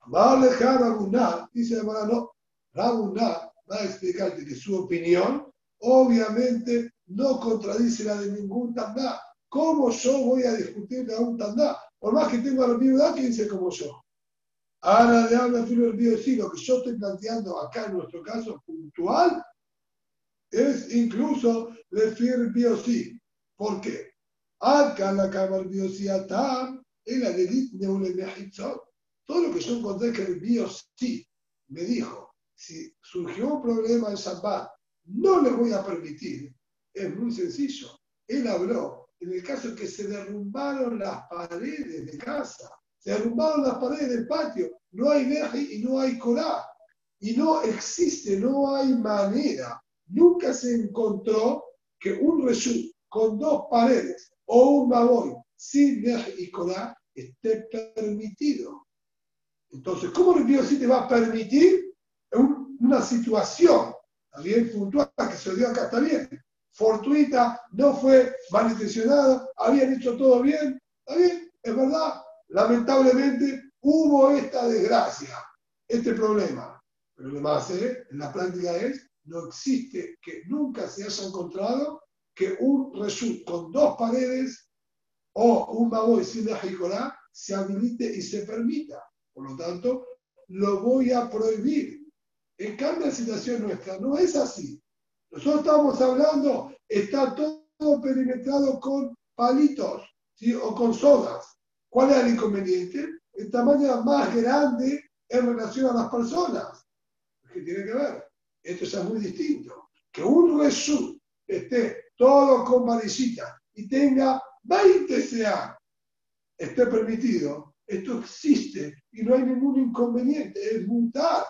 Amar dejar Rabuná, dice la no, Rabuná va a explicarte que su opinión obviamente no contradice la de ningún Tandá. ¿Cómo yo voy a discutir de un Tandá? Por más que tenga la viuda que dice como yo. Ahora de habla el sí, lo que yo estoy planteando acá en nuestro caso puntual es incluso decir biosí. ¿Por qué? Acá la cámara biosí atam, en la de Todo lo que yo encontré que el biosí me dijo, si surgió un problema en Shabbat, no le voy a permitir. Es muy sencillo. Él habló en el caso que se derrumbaron las paredes de casa, se derrumbaron las paredes del patio, no hay veje y no hay colá. Y no existe, no hay manera. Nunca se encontró que un reshut con dos paredes o un baboy sin veje y colá esté permitido. Entonces, ¿cómo el Dios sí te va a permitir una situación también puntual que se dio acá? Está bien, fortuita, no fue malintencionada, habían hecho todo bien, está bien, es verdad. Lamentablemente hubo esta desgracia, este problema. Pero lo más ¿eh? en la práctica es, no existe que nunca se haya encontrado que un result con dos paredes o un baboy sin la se habilite y se permita. Por lo tanto, lo voy a prohibir. En cambio, la situación nuestra no es así. Nosotros estamos hablando, está todo perimetrado con palitos o con sodas. ¿Cuál es el inconveniente? El tamaño más grande en relación a las personas. ¿Qué tiene que ver? Esto es muy distinto. Que un resú esté todo con varicita y tenga 20 CA, esté permitido. Esto existe y no hay ningún inconveniente. Es mutar.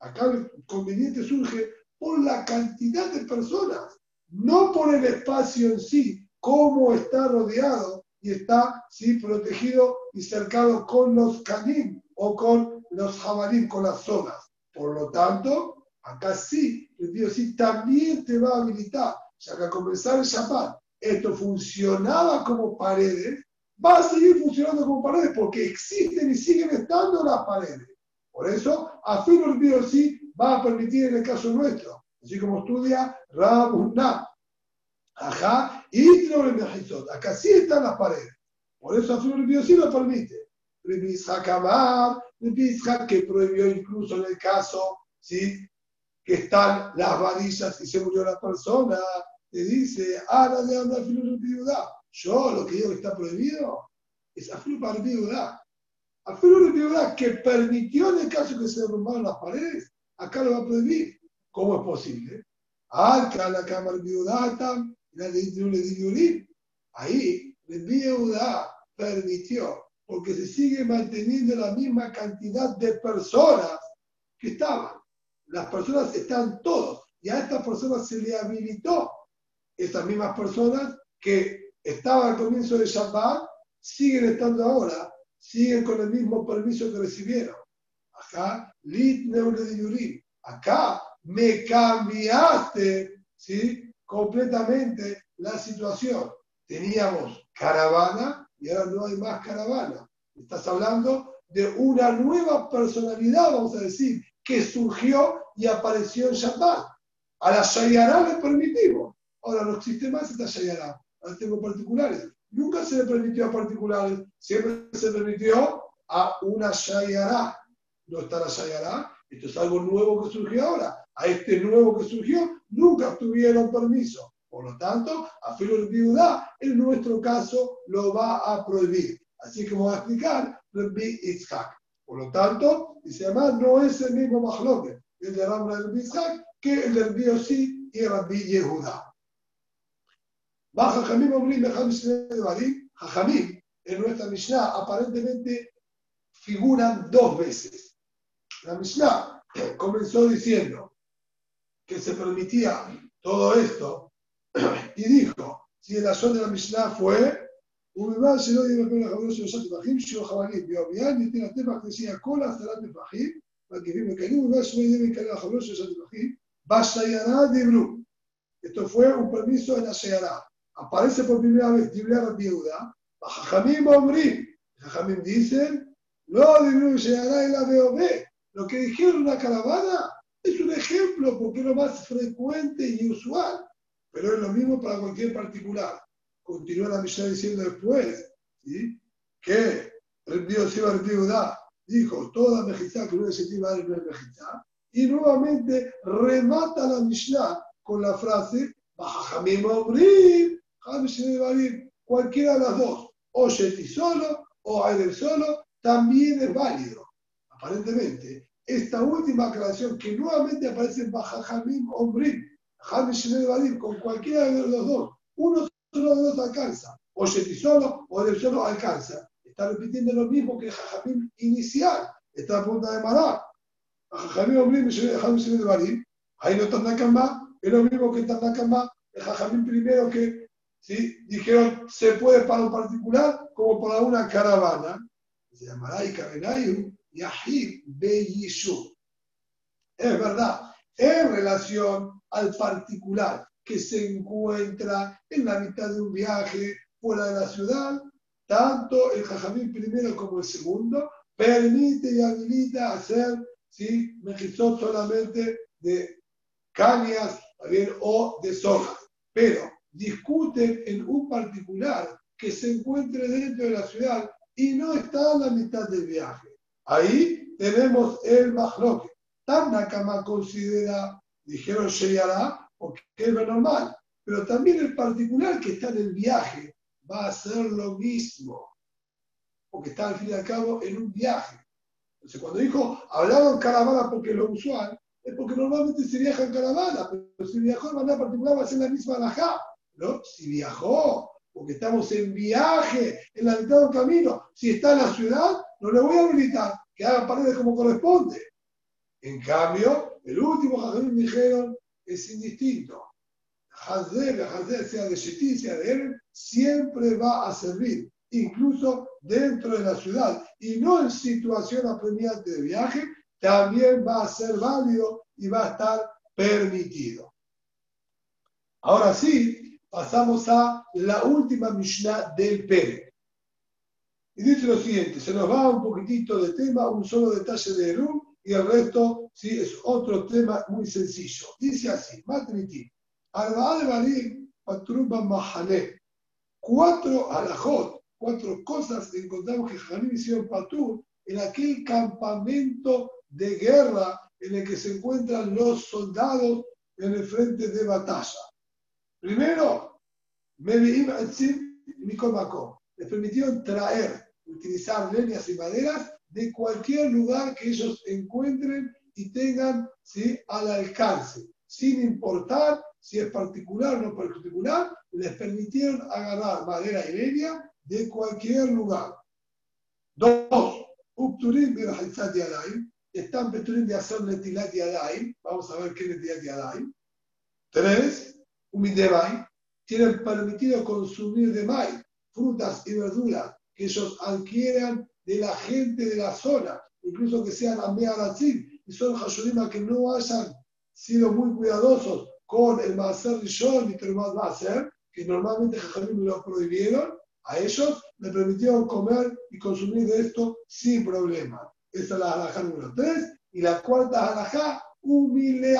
Acá el inconveniente surge por la cantidad de personas, no por el espacio en sí, cómo está rodeado y está ¿sí? protegido y cercado con los canim o con los jabalín, con las zonas. Por lo tanto, acá sí, el Dios sí también te va a habilitar, ya que al comenzar el Shabbat esto funcionaba como paredes, va a seguir funcionando como paredes porque existen y siguen estando las paredes. Por eso, a fin el sí va a permitir en el caso nuestro, así como estudia Rabunah. Ajá, y Acá sí están las paredes. Por eso el Dios sí lo permite. Acabar, que prohibió incluso en el caso ¿sí? que están las varillas y se murió la persona, te dice, ahora de anda viuda. Yo lo que digo que está prohibido es aflu para. Aflu viuda que permitió en el caso que se derrumbaron las paredes acá lo va a prohibir. ¿Cómo es posible? Acá la cámara viudata, la de Ahí, el viuda permitió, porque se sigue manteniendo la misma cantidad de personas que estaban. Las personas están todos, y a estas personas se le habilitó. Estas mismas personas que estaban al comienzo de Shabbat siguen estando ahora, siguen con el mismo permiso que recibieron. Acá, lit de Acá me cambiaste, ¿sí? Completamente la situación. Teníamos caravana y ahora no hay más caravana. Estás hablando de una nueva personalidad, vamos a decir, que surgió y apareció en Shabbat. A la Shayará le permitimos. Ahora no existe más esta Shayará. Ahora tengo particulares. Nunca se le permitió a particulares, siempre se permitió a una Shayará no está la Shayará, esto es algo nuevo que surgió ahora. A este nuevo que surgió nunca tuvieron permiso. Por lo tanto, a Filo Viudá, en nuestro caso, lo va a prohibir. Así que vamos a explicar Rabbi Itzhak. Por lo tanto, dice además, no es el mismo Mahloke, el de Rabbi Itzhak, que el del Biosí y Rabbi Yehuda. Baja Jamim Omrim Jajamim, en nuestra Mishnah aparentemente figuran dos veces. La Mishnah comenzó diciendo que se permitía todo esto y dijo, si el azón de la Mishnah fue ובלבד שלא יהיה בפה לחברו שלושה טפחים, שיעור חבלים ביום יד, ניתן הטפח נסיע כל עשרה טפחים, מגיבים וקלים, ובלבד שלא יהיה מקלל לחברו שלושה טפחים, בשיירה דיברו. Esto fue un permiso en la Sheyara. Aparece por primera vez Dibra Rabbi Yehuda. Jajamim Omrim. Jajamim dicen, no Sheyara y la BOB. Lo que dijeron la caravana es un ejemplo porque es lo más frecuente y usual. Pero es lo mismo para cualquier particular continúa la misión diciendo después ¿sí? que el Dios iba a Judá dijo toda mejizá que no se iba a mejizá y nuevamente remata la Mishnah con la frase cualquiera de las dos o Sheti solo o Aider solo también es válido aparentemente esta última aclaración que nuevamente aparece en Bajajamim Ombrim con cualquiera de los dos uno solo de dos alcanza. O solo o el solo alcanza. Está repitiendo lo mismo que Jajamim inicial. Está a punto de marar. Jajamim Omrim, Jajamim de Barim. Ahí no está más. Es lo mismo que está más. El Jajamim primero que dijeron se puede para un particular como para una caravana. Se llamará Yahid Beyishu. Es verdad, en relación al particular que se encuentra en la mitad de un viaje fuera de la ciudad, tanto el jajamín primero como el segundo permite y habilita hacer ¿sí? mejizot solamente de cañas o de soja. Pero discuten en un particular que se encuentre dentro de la ciudad y no está en la mitad del viaje. Ahí tenemos el mahloque. Tanakama considera, dijeron Sheyara, porque es lo normal. Pero también el particular que está en el viaje va a hacer lo mismo, porque está al fin y al cabo en un viaje. Entonces, cuando dijo, hablaba en caravana porque es lo usual, es porque normalmente se viaja en caravana, pero si viajó de manera particular va a ser la misma alajá. ¿No? Si viajó, porque estamos en viaje, en la mitad del camino, si está en la ciudad, no le voy a habilitar que haga paredes como corresponde. En cambio, el último jardín dijeron, es indistinto. Hazer, Hazer, sea de Shetin, sea de él, siempre va a servir, incluso dentro de la ciudad, y no en situación apremiante de viaje, también va a ser válido y va a estar permitido. Ahora sí, pasamos a la última Mishnah del Pere. Y dice lo siguiente, se nos va un poquitito de tema, un solo detalle de Eru, y el resto sí es otro tema muy sencillo. Dice así, Matriti, cuatro alajot, cuatro cosas que encontramos que Janim hicieron Patur en aquel campamento de guerra en el que se encuentran los soldados en el frente de batalla. Primero, Mebi'im Atzim Mikomako. Les permitieron traer, utilizar leñas y maderas de cualquier lugar que ellos encuentren y tengan ¿sí? al alcance, sin importar si es particular o no particular, les permitieron agarrar madera y leña de cualquier lugar. Dos, Upturim de están Peturim de hacer Netilat Yadayim, vamos a ver qué es Netilat Yadayim. Tres, Umidemay, tienen permitido consumir de maíz, frutas y verduras que ellos adquieran de la gente de la zona, incluso que sean Amearatzim, y son Hashudim que no hayan sido muy cuidadosos con el Maser Rishon y Terumat Maser, que normalmente Hashudim lo prohibieron, a ellos le permitieron comer y consumir de esto sin problema. Esa es la halajá número 3. Y la cuarta halajá, humile.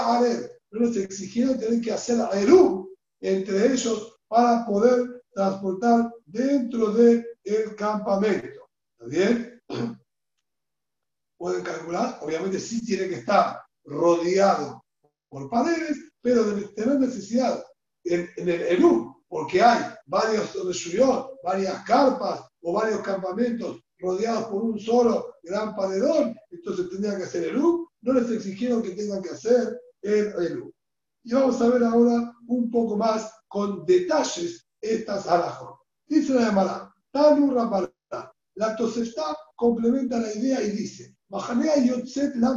No les exigieron tener que hacer eru entre ellos para poder transportar dentro del campamento. ¿Está bien? Pueden calcular, obviamente sí tiene que estar rodeado por paredes, pero de tener necesidad en, el Eru, porque hay varios reshuyot, varias carpas o varios campamentos rodeados por un solo gran paredón, entonces tendrían que hacer Eru, no les exigieron que tengan que hacer el Eru. Y vamos a ver ahora un poco más con detalles estas alajos. Dice la llamada, Tanu la Tosefta complementa la idea y dice, Yotzet la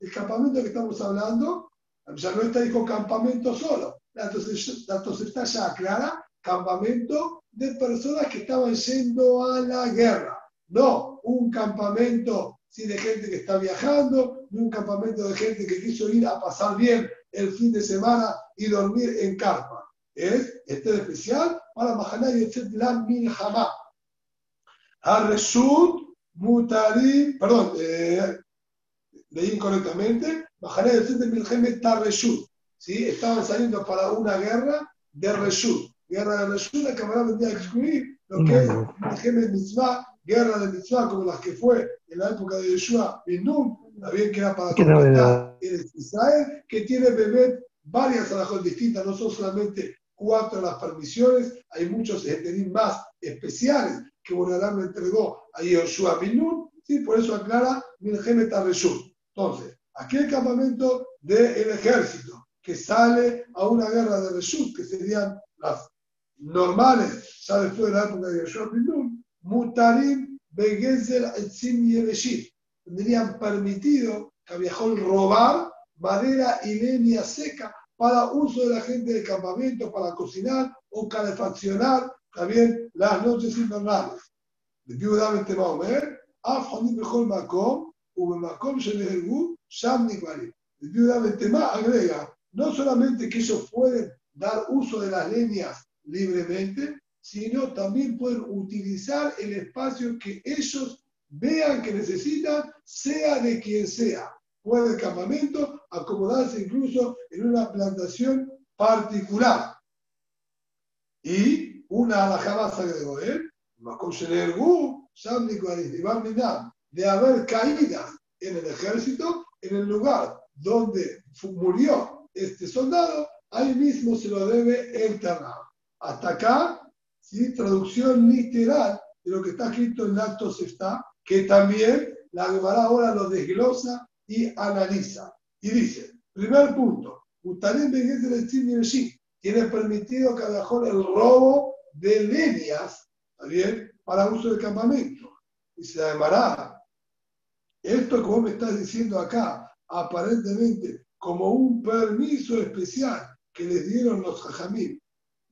El campamento que estamos hablando Ya no está dijo campamento solo. Entonces está ya clara, campamento de personas que estaban yendo a la guerra. No un campamento de gente que está viajando, ni un campamento de gente que quiso ir a pasar bien el fin de semana y dormir en carpa. Es este especial para Mahaná y la Milhamá. Arreshut Mutarim, perdón, eh, leí incorrectamente, Mahaná y de Milhemet Tarreshut. ¿sí? Estaban saliendo para una guerra de Reshut. Guerra de Reshut, la camarada vendía a excluir lo que es Milhemet Mitzvah guerra de mitzvah como las que fue en la época de Yeshua bin Nun, también que era para conquistar Israel, que tiene bebé varias alajos distintas, no son solamente cuatro las permisiones, hay muchos etenim más especiales que Bonarán le entregó a Yeshua bin Nun, ¿sí? por eso aclara Milhemet Reshut. Entonces, aquel campamento del ejército que sale a una guerra de Reshut, que serían las normales, ya después de la época de Yeshua bin Nun, Mutarim Begezer Etzim Yeveshit. Tendrían permitido que viajó robar madera y leña seca para uso de la gente del campamento, para cocinar o calefaccionar también las noches invernales. Más agrega, no solamente que ellos pueden dar uso de las leñas libremente, sino también pueden utilizar el espacio que ellos vean que necesitan, sea de quien sea. Puede el campamento acomodarse incluso en una plantación particular. Y una alajá más agregó él, de haber caídas en el ejército, en el lugar donde murió este soldado, ahí mismo se lo debe enterrar. Hasta acá traducción literal de lo que está escrito en Actos está, que también la Gemara ahora lo desglosa y analiza. Y dice, primer punto, tiene permitido que el robo de leñas, bien? Para uso del campamento. Dice la Gemara, esto vos me estás diciendo acá, aparentemente como un permiso especial que les dieron los jajamim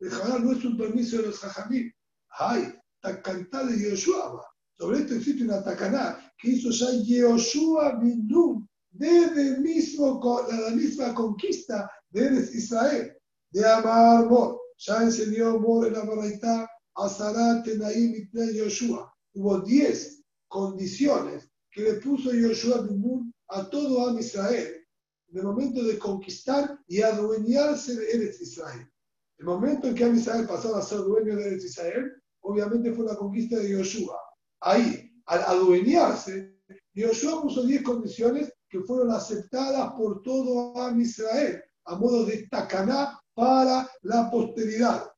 el no es un permiso de los jajamim. Ay, Takantar de Yoshua. Sobre esto existe una tacaná que hizo ya Yoshua Nun desde mismo, la misma conquista de Israel, de Amar Mor. Ya enseñó Mor en la Baraitá a Sarat Tenaim y Yoshua. Hubo diez condiciones que le puso Yoshua Nun a todo Am Israel en el momento de conquistar y adueñarse de Eretz Israel. El momento en que Israel pasó a ser dueño de Israel, obviamente fue la conquista de Yoshua. Ahí, al adueñarse, Yoshua puso 10 condiciones que fueron aceptadas por todo Israel a modo de tacaná para la posteridad.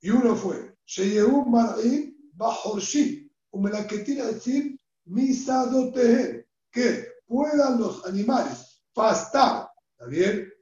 Y uno fue, Sheyehum Mar'im Bajorshi, decir Misadotehen, que puedan los animales pastar, ¿está bien?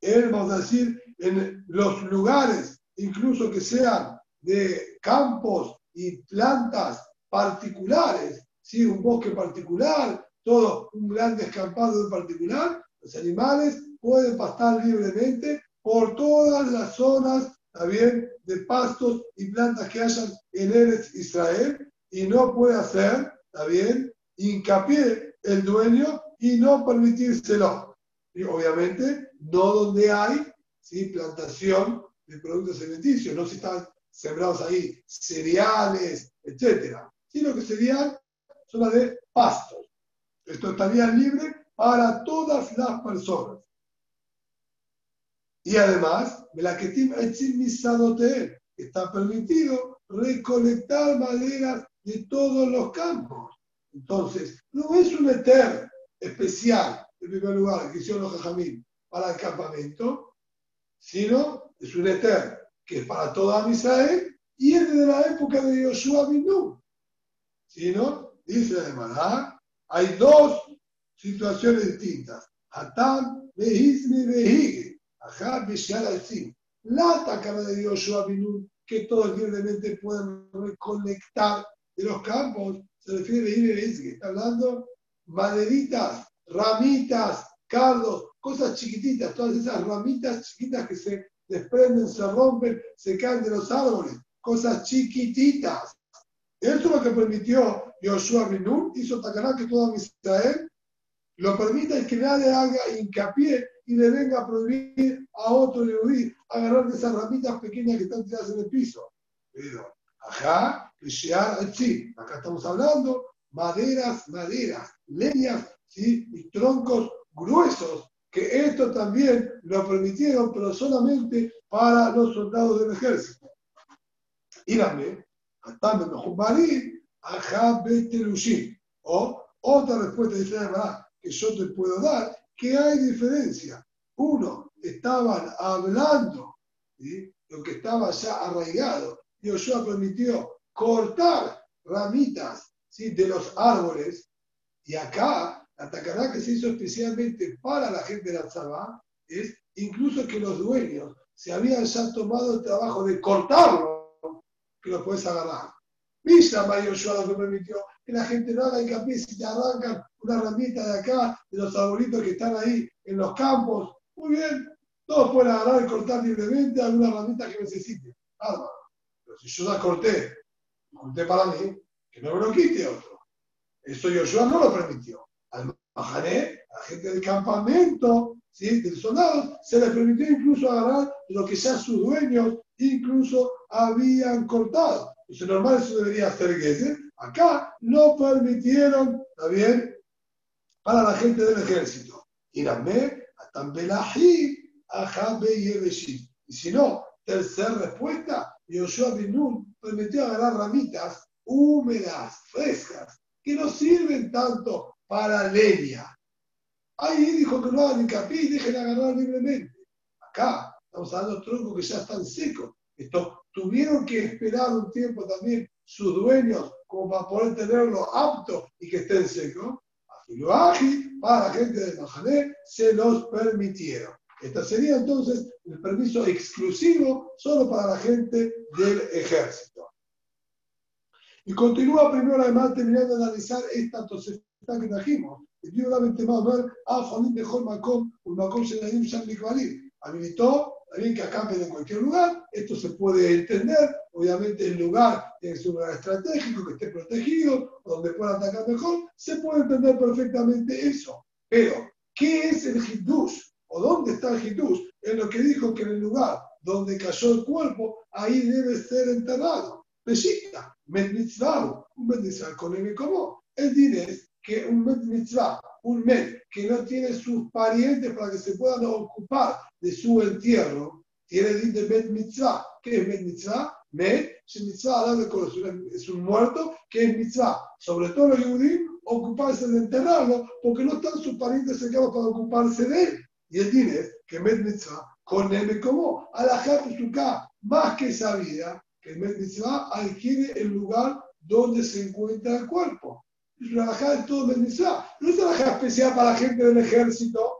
Él, vamos a decir, en los lugares, incluso que sean de campos y plantas particulares, ¿sí? un bosque particular, todo un gran descampado en particular, los animales pueden pastar libremente por todas las zonas también de pastos y plantas que hayan en Eres Israel y no puede hacer también hincapié el dueño y no permitírselo. Obviamente no donde hay ¿sí? plantación de productos alimenticios, no si están sembrados ahí cereales, etcétera, sino que serían zonas de pastos. Esto estaría libre para todas las personas. Y además, está permitido recolectar maderas de todos los campos. Entonces, no es un eter especial, en primer lugar, que hicieron los jajamín para el campamento, sino es un Eter que es para toda Israel y es desde la época de Yoshua Binu. Sino, dice además, hay dos situaciones distintas. Hatam, Behizmi, Behige, Ajá, Sim. La tacana de Yoshua Binu, que todos libremente pueden reconectar de los campos, se refiere a Behizmi, Está hablando maderitas, ramitas, cardos, cosas chiquititas, todas esas ramitas chiquitas que se desprenden, se rompen, se caen de los árboles, cosas chiquititas. Eso es lo que permitió Yoshua Binun, hizo Takaná que toda Israel lo permita y que nadie haga hincapié y le venga a prohibir a otro de agarrar de esas ramitas pequeñas que están tiradas en el piso. Pero, ajá, sí, acá estamos hablando maderas, maderas, leñas ¿sí? y troncos gruesos, que esto también lo permitieron, pero solamente para los soldados del ejército. Írame, atame mejumarí, ajá, betelushim. O otra respuesta de que yo te puedo dar, que hay diferencia. Uno, estaban hablando, lo que estaba ya arraigado, y Joshua permitió cortar ramitas ¿sí? de los árboles, y acá la tacaná que se hizo especialmente para la gente de la Tzabá es incluso que los dueños se habían ya tomado el trabajo de cortarlo, que lo puedes agarrar. Misha Yoshua lo que permitió que la gente no haga hincapié si te arrancan una ramita de acá, de los arbolitos que están ahí en los campos. Muy bien, todos pueden agarrar y cortar libremente alguna ramita que necesite. Pero si yo la corté, corté para mí, que no me lo quite otro. Eso Yoshua no lo permitió. Al Mahané, a la gente del campamento, ¿sí? del soldado, se les permitió incluso agarrar lo que ya sus dueños incluso habían cortado. Eso normal, eso debería ser que Acá no permitieron, ¿está bien? Para la gente del ejército. Irame, Atambelahi, Ajabe y Y si no, tercera respuesta, Yoshua Binun permitió agarrar ramitas húmedas, frescas, que no sirven tanto para leña. Ahí dijo que no hagan hincapié y dejen agarrar libremente. Acá estamos hablando de troncos que ya están secos. Esto tuvieron que esperar un tiempo también sus dueños como para poder tenerlo apto y que estén secos. Afiluaji, para la gente de Mahané, se los permitieron. Este sería entonces el permiso exclusivo solo para la gente del ejército. Y continúa primero además terminando de analizar esta tosefta que trajimos. El Dios más ver a Juanín mejor Macom, un le dio un Habilitó también que acampen en cualquier lugar. Esto se puede entender. Obviamente, el lugar es un lugar estratégico que esté protegido, donde pueda atacar mejor. Se puede entender perfectamente eso. Pero, ¿qué es el Hidush? ¿O dónde está el Hidush? En lo que dijo que en el lugar donde cayó el cuerpo, ahí debe ser enterrado. Mitzvah, un mitzvah con el como. El es que un mitzvah, un met que no tiene sus parientes para que se puedan ocupar de su entierro, tiene din de met mitzvah. ¿Qué es met mitzvah? Met, es un muerto, que es mitzvah. Sobre todo los judíos, ocuparse de enterrarlo, porque no están sus parientes cercanos para ocuparse de él. Y el din es que met mitzvah, con el como, a la más que esa vida, que el mitzvah adquiere el lugar donde se encuentra el cuerpo. Es una alajá de todo. No es una especial para la gente del ejército.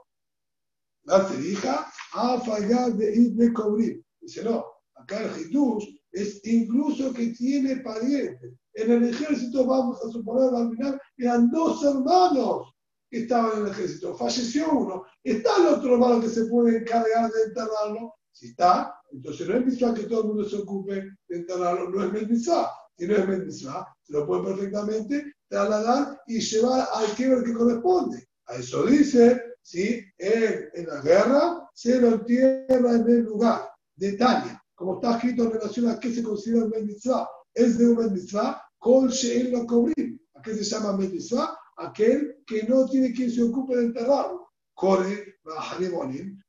La terija a fallar de ir de cubrir. Dice, no, acá el Jesús es incluso que tiene parientes. En el ejército, vamos a suponer al final, eran dos hermanos que estaban en el ejército. Falleció uno. Está el otro hermano que se puede encargar de enterrarlo. Si está, entonces no es mitzvah que todo el mundo se ocupe de enterrarlo, no es mitzvah. Si no es mitzvah, se lo puede perfectamente trasladar y llevar al quiebre que corresponde. A eso dice, ¿sí? En, en la guerra se lo entierra en el lugar de Tania, como está escrito en relación a qué se considera un mitzvah. Es de un mitzvah, con She'en lo cubrir. ¿A qué se llama mitzvah? Aquel que no tiene quien se ocupe de enterrarlo. Corre,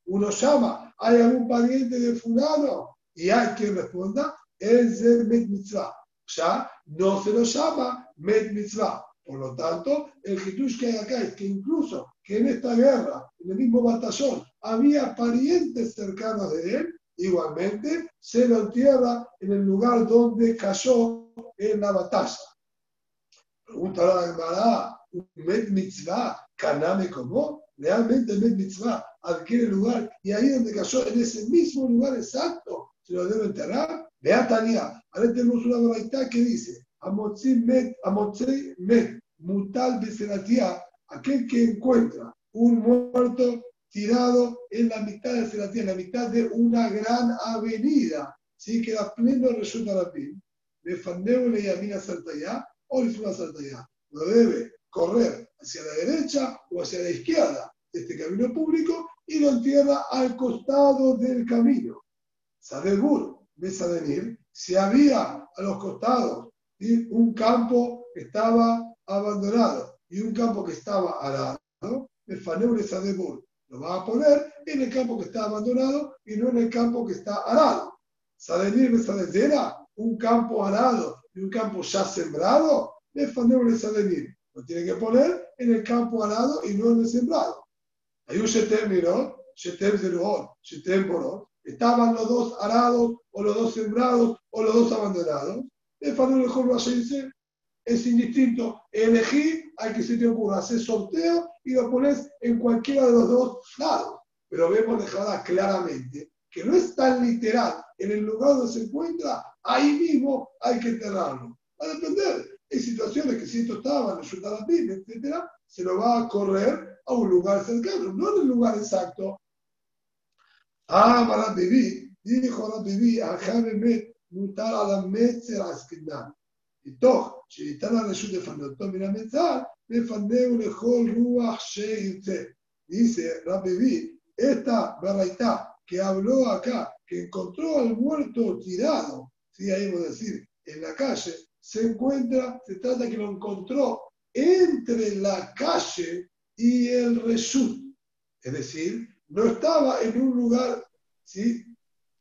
uno llama, ¿hay algún pariente de fulano? Y hay quien responda, es el mitzvah. Ya no se lo llama med mitzvah. Por lo tanto, el hitush que hay acá es que incluso que en esta guerra, en el mismo batallón, había parientes cercanos de él, igualmente se lo entierra en el lugar donde cayó en la batalla. Pregunta la Gemara, ¿Med mitzvah, kaname como? Realmente Med mitzvah adquiere lugar y ahí donde cayó, en ese mismo lugar exacto, se lo debe enterrar. Vea Tania, ahora tenemos una novedad que dice, Amotzi met, met, mutal beseratia, aquel que encuentra un muerto tirado en la mitad de Seratín, en la mitad de una gran avenida, ¿sí? que era pleno resulta Rapim. Le fandeo le yamina saltaya o le suma saltaya. No debe correr hacia la derecha o hacia la izquierda de este camino público y lo entierra al costado del camino. Sadebur, de Nil, si había a los costados un campo estaba abandonado y un campo que estaba arado, el faneure Sadebur lo va a poner en el campo que está abandonado y no en el campo que está arado. Sadenir de un campo arado y un campo ya sembrado, el faneure Sadenir lo tiene que poner en el campo arado y no en el sembrado. Hay un Shetem Mirot, Shetem Zeruot, Shetem. Estaban los dos arados, o los dos sembrados, o los dos abandonados. El Fanul mejor dice, es indistinto. Elegí al que se te ocurra, hacer sorteo y lo pones en cualquiera de los dos lados. Pero vemos dejada claramente que no es tan literal. En el lugar donde se encuentra, ahí mismo hay que enterrarlo. Va a depender. Hay situaciones que si esto estaba en la Biblia, etc., se lo va a correr a un lugar cercano, no en el lugar exacto. Ah, vivir, dijo para vivir, a Jaime si está la Reshut de Fandotom y la Metzar, me fandeu lejol ruach sheirte. Dice Rabbi esta verdad que habló acá, que encontró al muerto tirado, si ahí a decir, en la calle, se encuentra, se trata que lo encontró entre la calle y el Reshut. Es decir, no estaba en un lugar, ¿sí?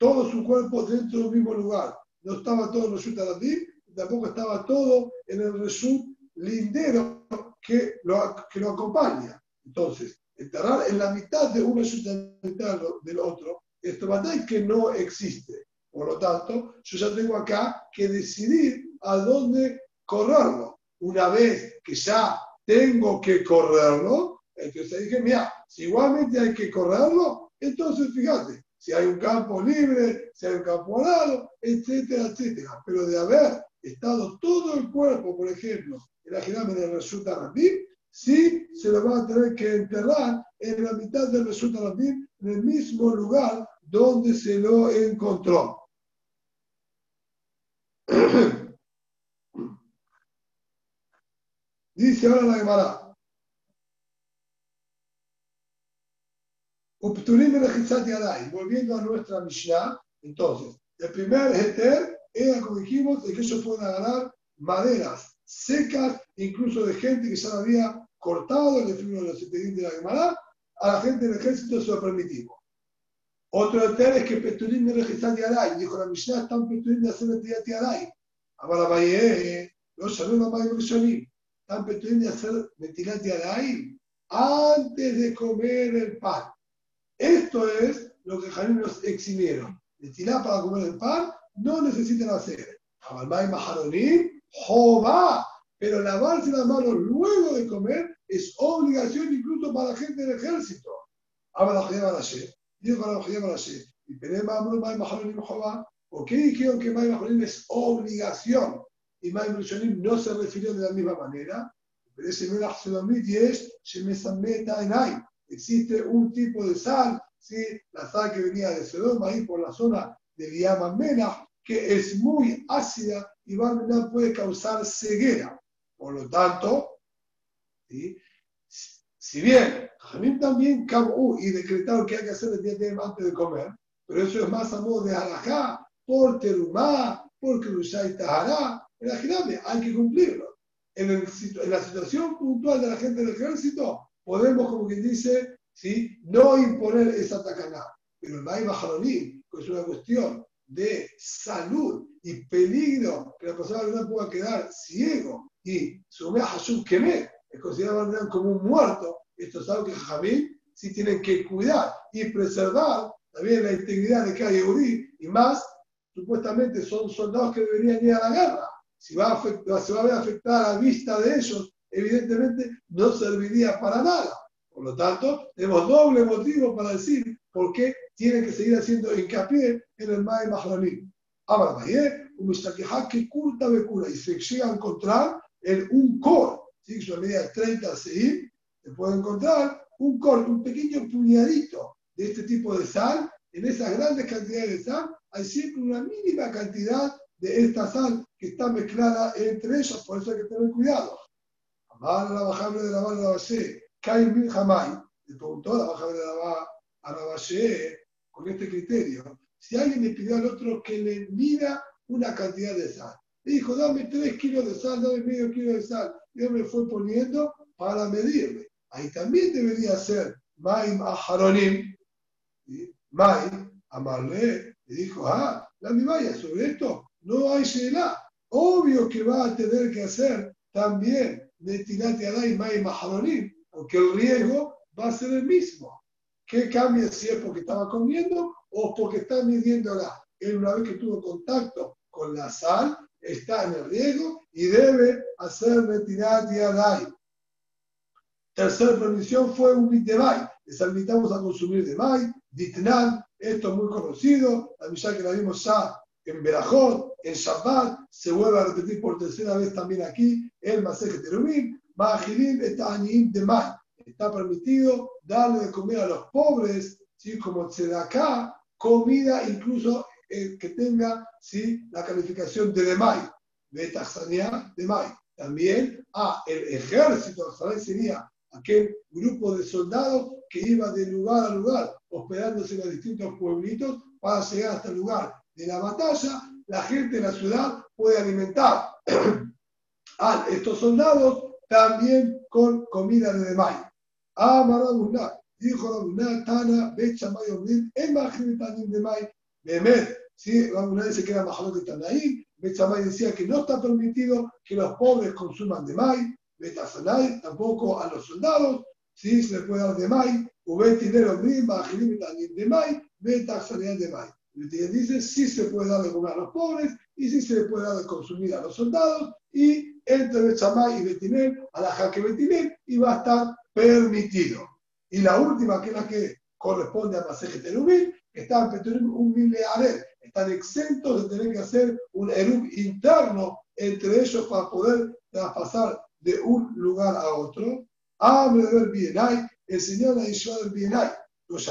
todo su cuerpo dentro del mismo lugar. No estaba todo en Reshut Adadim, tampoco estaba todo en el Reshut lindero que lo, que lo acompaña. Entonces, enterrar en la mitad de un Reshut del otro, esto es que no existe. Por lo tanto, yo ya tengo acá que decidir a dónde correrlo. Una vez que ya tengo que correrlo, entonces dije, mira, si igualmente hay que correrlo, entonces fíjate, si hay un campo libre, si hay un campo alado, etcétera, etcétera. Pero de haber estado todo el cuerpo, por ejemplo, en la girame del resulta sí se lo va a tener que enterrar en la mitad del resulta Rabim, en el mismo lugar donde se lo encontró. Dice ahora la Gemara. Volviendo a nuestra Mishnah, entonces, el primer heter era, como dijimos, de que ellos pueden agarrar maderas secas, incluso de gente que ya lo había cortado, el de los expedientes de la Gemara, a la gente del ejército se lo permitimos. Otro heter es que Peturim de Registrat Yaday, dijo la Mishnah, están Peturim de hacer Tiat Yaday. Ahora, Valle, los saludos a Mayo están de hacer Metilat Yaday antes de comer el pan. Esto es lo que Janim nos eximieron. Metilat para comer el pan no necesitan hacer. Abalmay Maharonim, Jova. Pero lavarse las manos luego de comer es obligación incluso para la gente del ejército. Y May Maharonim. ¿Por qué dijeron que May Maharonim es obligación? y Maim Rishonim no se refirió de la misma manera, pero ese era y es Enay. Existe un tipo de sal, ¿sí? la sal que venía de Sodoma, ahí por la zona de Mena, que es muy ácida y va, puede causar ceguera. Por lo tanto, ¿sí? si bien Jamim también cabú y decretaron que hay que hacer el día de antes de comer, pero eso es más a modo de alajá, por terumá, por cruzá y tahará, en la hay que cumplirlo. En, la situación puntual de la gente del ejército, podemos, como quien dice, ¿sí? no imponer esa tacaná. Pero el Maim Maharoní, que es una cuestión de salud y peligro que la persona no pueda quedar ciego y su Hashum Kemé es considerado como un muerto, esto es algo que Jamil sí tienen que cuidar y preservar también la integridad de cada y más, supuestamente son soldados que deberían ir a la guerra si va a se va a ver afectada la vista de ellos, evidentemente no serviría para nada. Por lo tanto, tenemos doble motivo para decir por qué tiene que seguir haciendo hincapié en el Mae Mahranim. Ahora, un que culta cura y se llega a encontrar en un cor, ¿sí? una medida de 30 se puede encontrar un corte, un pequeño puñadito de este tipo de sal, en esas grandes cantidades de sal, hay siempre una mínima cantidad de esta sal que está mezclada entre ellos, por eso hay que tener cuidado. Amar la bajable de la bala de Kain bin Jamay, le preguntó la bajable de la a la base con este criterio. Si alguien le pidió al otro que le mida una cantidad de sal, le dijo, dame tres kilos de sal, dame medio kilo de sal, y él me fue poniendo para medirme. Ahí también debería ser Maim Aharonim. Maim, Amarle, le dijo, ah, la mi vaya sobre esto no hay Sheila. Obvio que va a tener que hacer también Netinati Adai Maim Aharonim, porque el riesgo va a ser el mismo. ¿Qué cambia si es porque estaba comiendo o porque está midiéndola? Él una vez que tuvo contacto con la sal, está en el riesgo y debe hacer Netinati Adai. Tercera permisión fue un mitebay. Les invitamos a consumir de May, Ditnan, esto es muy conocido, la misa que la vimos ya en Berajot, en Shabbat, se vuelve a repetir por tercera vez también aquí, el Maseje Terumim, Mahirim Etanim de May. Está permitido darle de comer a los pobres, ¿sí? como acá, comida incluso eh, que tenga ¿sí? la calificación de Demay, de Taxania de May. También a ah, el ejército, sería aquel grupo de soldados que iba de lugar a lugar, hospedándose en los distintos pueblitos para llegar hasta el lugar de la batalla, la gente de la ciudad puede alimentar a estos soldados también con comida de demay. Amarabuna, dijo Rabuna, Tana, Becha, Mayomin, Emajimitanim de May, Bemet, ¿sí? Rabuna dice que era mejor que Tanaim, Bechamay decía que no está permitido que los pobres consuman de May, Betasanay, tampoco a los soldados, sí se le puede dar de May, Ubetinero Brim, Bajilim de May, Betasanay de May. Dice, sí se puede dar de comer a los pobres y sí se puede dar de consumir a los soldados y entre Bechamay y Betinel, a la Jaque Betinel, y va a estar permitido. Y la última, que es la que corresponde a Maseje Terubim, están un milearer, están exentos de tener que hacer un erub interno entre ellos para poder traspasar de un lugar a otro, hable de ver Bienay, enseñó la Yeshua del Bienay. Los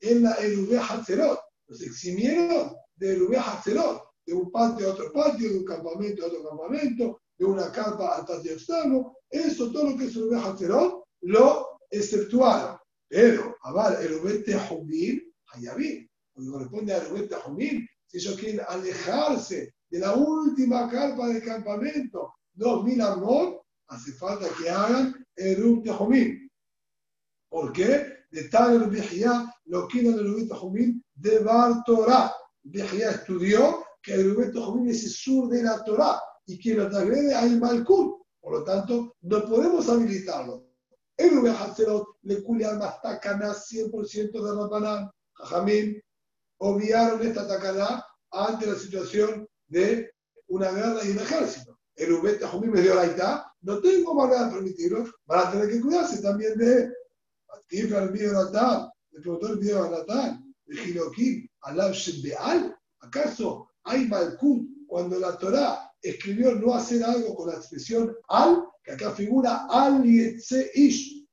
en la Erubé Hatzerot. Los eximieron de Hatzerot, de un patio a otro patio, de un campamento a otro campamento, de una carpa al patio externo. Eso, todo lo que es Erubé Hatzerot, lo exceptuaron. Pero, a ver, Erubé Tehumim, Hayabim, cuando corresponde a Erubé Tehumim, si ellos quieren alejarse de la última carpa del campamento, 2000 amor, hace falta que hagan Erub Tehomim. ¿Por qué? De tal el lo quieren el Erub Tehomim de Bar Torah. Bejía estudió que el Erub Tehomim es el sur de la Torah y quien lo agrede hay Malkut. Por lo tanto, no podemos habilitarlo. El Erub Hatzerot le cule al Mastakana 100% de Rabanán. Jajamim obviaron esta tacaná ante la situación de una guerra y un ejército. El Ubet Tajumim me dio la no tengo manera de permitirlo, van a tener que cuidarse también de Atifra el video Natán, el video a Natán, el Giloquim, Alab Beal, ¿acaso hay Malkut cuando la Torah escribió no hacer algo con la expresión al, que acá figura al ish,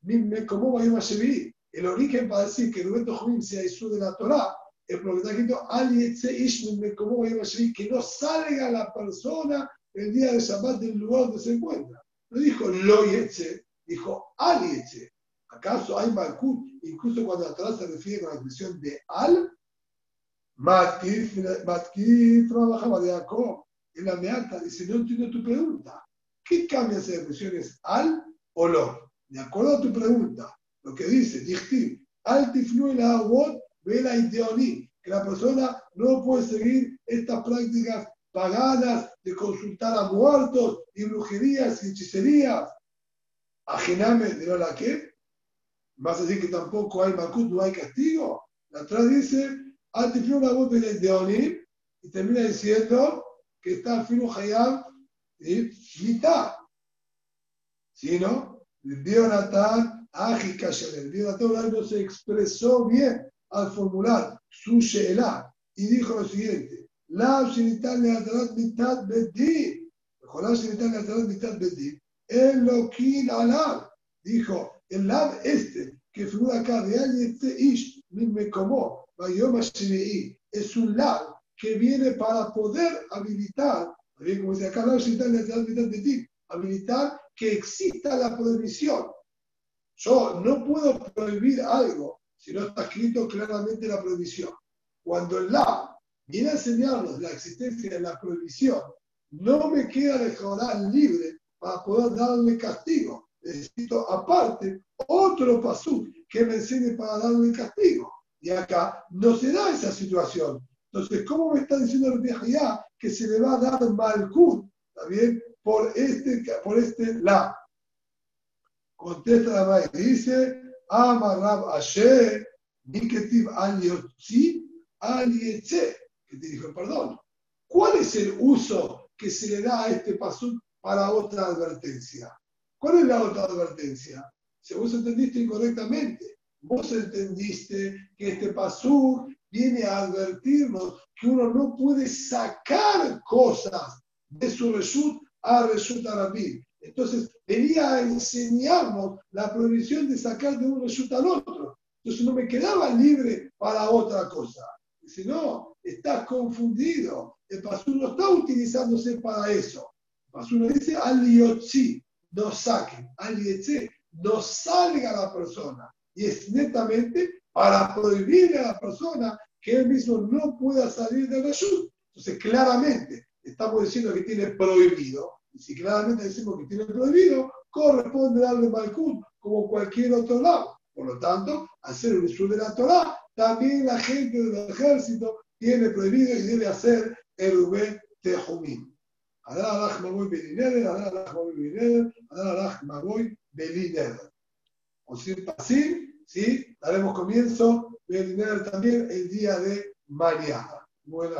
como El origen para decir que Ubet Tajumim sea Jesús de la Torah es porque está escrito al ish, como que no salga la persona el día de Shabbat del lugar donde se encuentra. No dijo lo yeche, dijo al yeche. ¿Acaso hay malkut? Incluso cuando atrás se refiere con la expresión de al, matkif, trabajaba de Jacob, en la meata, dice, no entiendo tu pregunta. ¿Qué cambia si la expresión es al o lo? De acuerdo a tu pregunta, lo que dice, dichtiv, al el vela que la persona no puede seguir estas prácticas pagadas de consultar a muertos y brujerías y hechicerías. Ajename de la que ¿Vas a decir que tampoco hay Makut, no hay castigo? Atrás dice, ah, antes una voz de Onim, y termina diciendo que está Finu Hayab y mitad. ¿Sí, no? Ah, el Bionatán, Ágica el Bionatán no se expresó bien al formular su Sheela y dijo lo siguiente: La Shinitan le atrás mitad Bedí. Mejor la Shinitan le atrás mitad Bedí. El Lokin Alab dijo: el lab este, que figura acá de este Ish, me como, es un lab que viene para poder habilitar, como dice acá, habilitar que exista la prohibición. Yo no puedo prohibir algo si no está escrito claramente la prohibición. Cuando el lab viene a enseñarnos la existencia de la prohibición, no me queda de libre para poder darle castigo. Necesito aparte otro pasú que me enseñe para darle castigo. Y acá no se da esa situación. Entonces, ¿cómo me está diciendo el ya que se le va a dar malkut, ¿está bien? Por este, por este la. Contesta la madre, dice, Amarrab Asher, Niketiv al al que te dijo, perdón. ¿Cuál es el uso que se le da a este pasú para otra advertencia? ¿Cuál es la otra advertencia? Si vos entendiste incorrectamente, vos entendiste que este pasú viene a advertirnos que uno no puede sacar cosas de su reshut a reshut arabí. Entonces, venía a enseñarnos la prohibición de sacar de un reshut al otro. Entonces, no me quedaba libre para otra cosa. Dice, no, estás confundido. El pasú no está utilizándose para eso. El pasú no dice aliotzi, no saquen, alietze, no salga la persona. Y es netamente para prohibirle a la persona que él mismo no pueda salir del ayuno. Entonces, claramente, estamos diciendo que tiene prohibido. Y si claramente decimos que tiene prohibido, corresponde darle malcún como cualquier otro lado. Por lo tanto, hacer un uso de la Torah, también la gente del ejército tiene prohibido y debe hacer el Ube Tejumim. Adar alach magoy belineder, adar alach magoy belineder, adar alach magoy belineder. O sin pasir, ¿sí? Daremos comienzo, belineder también el día de mañana. Buenas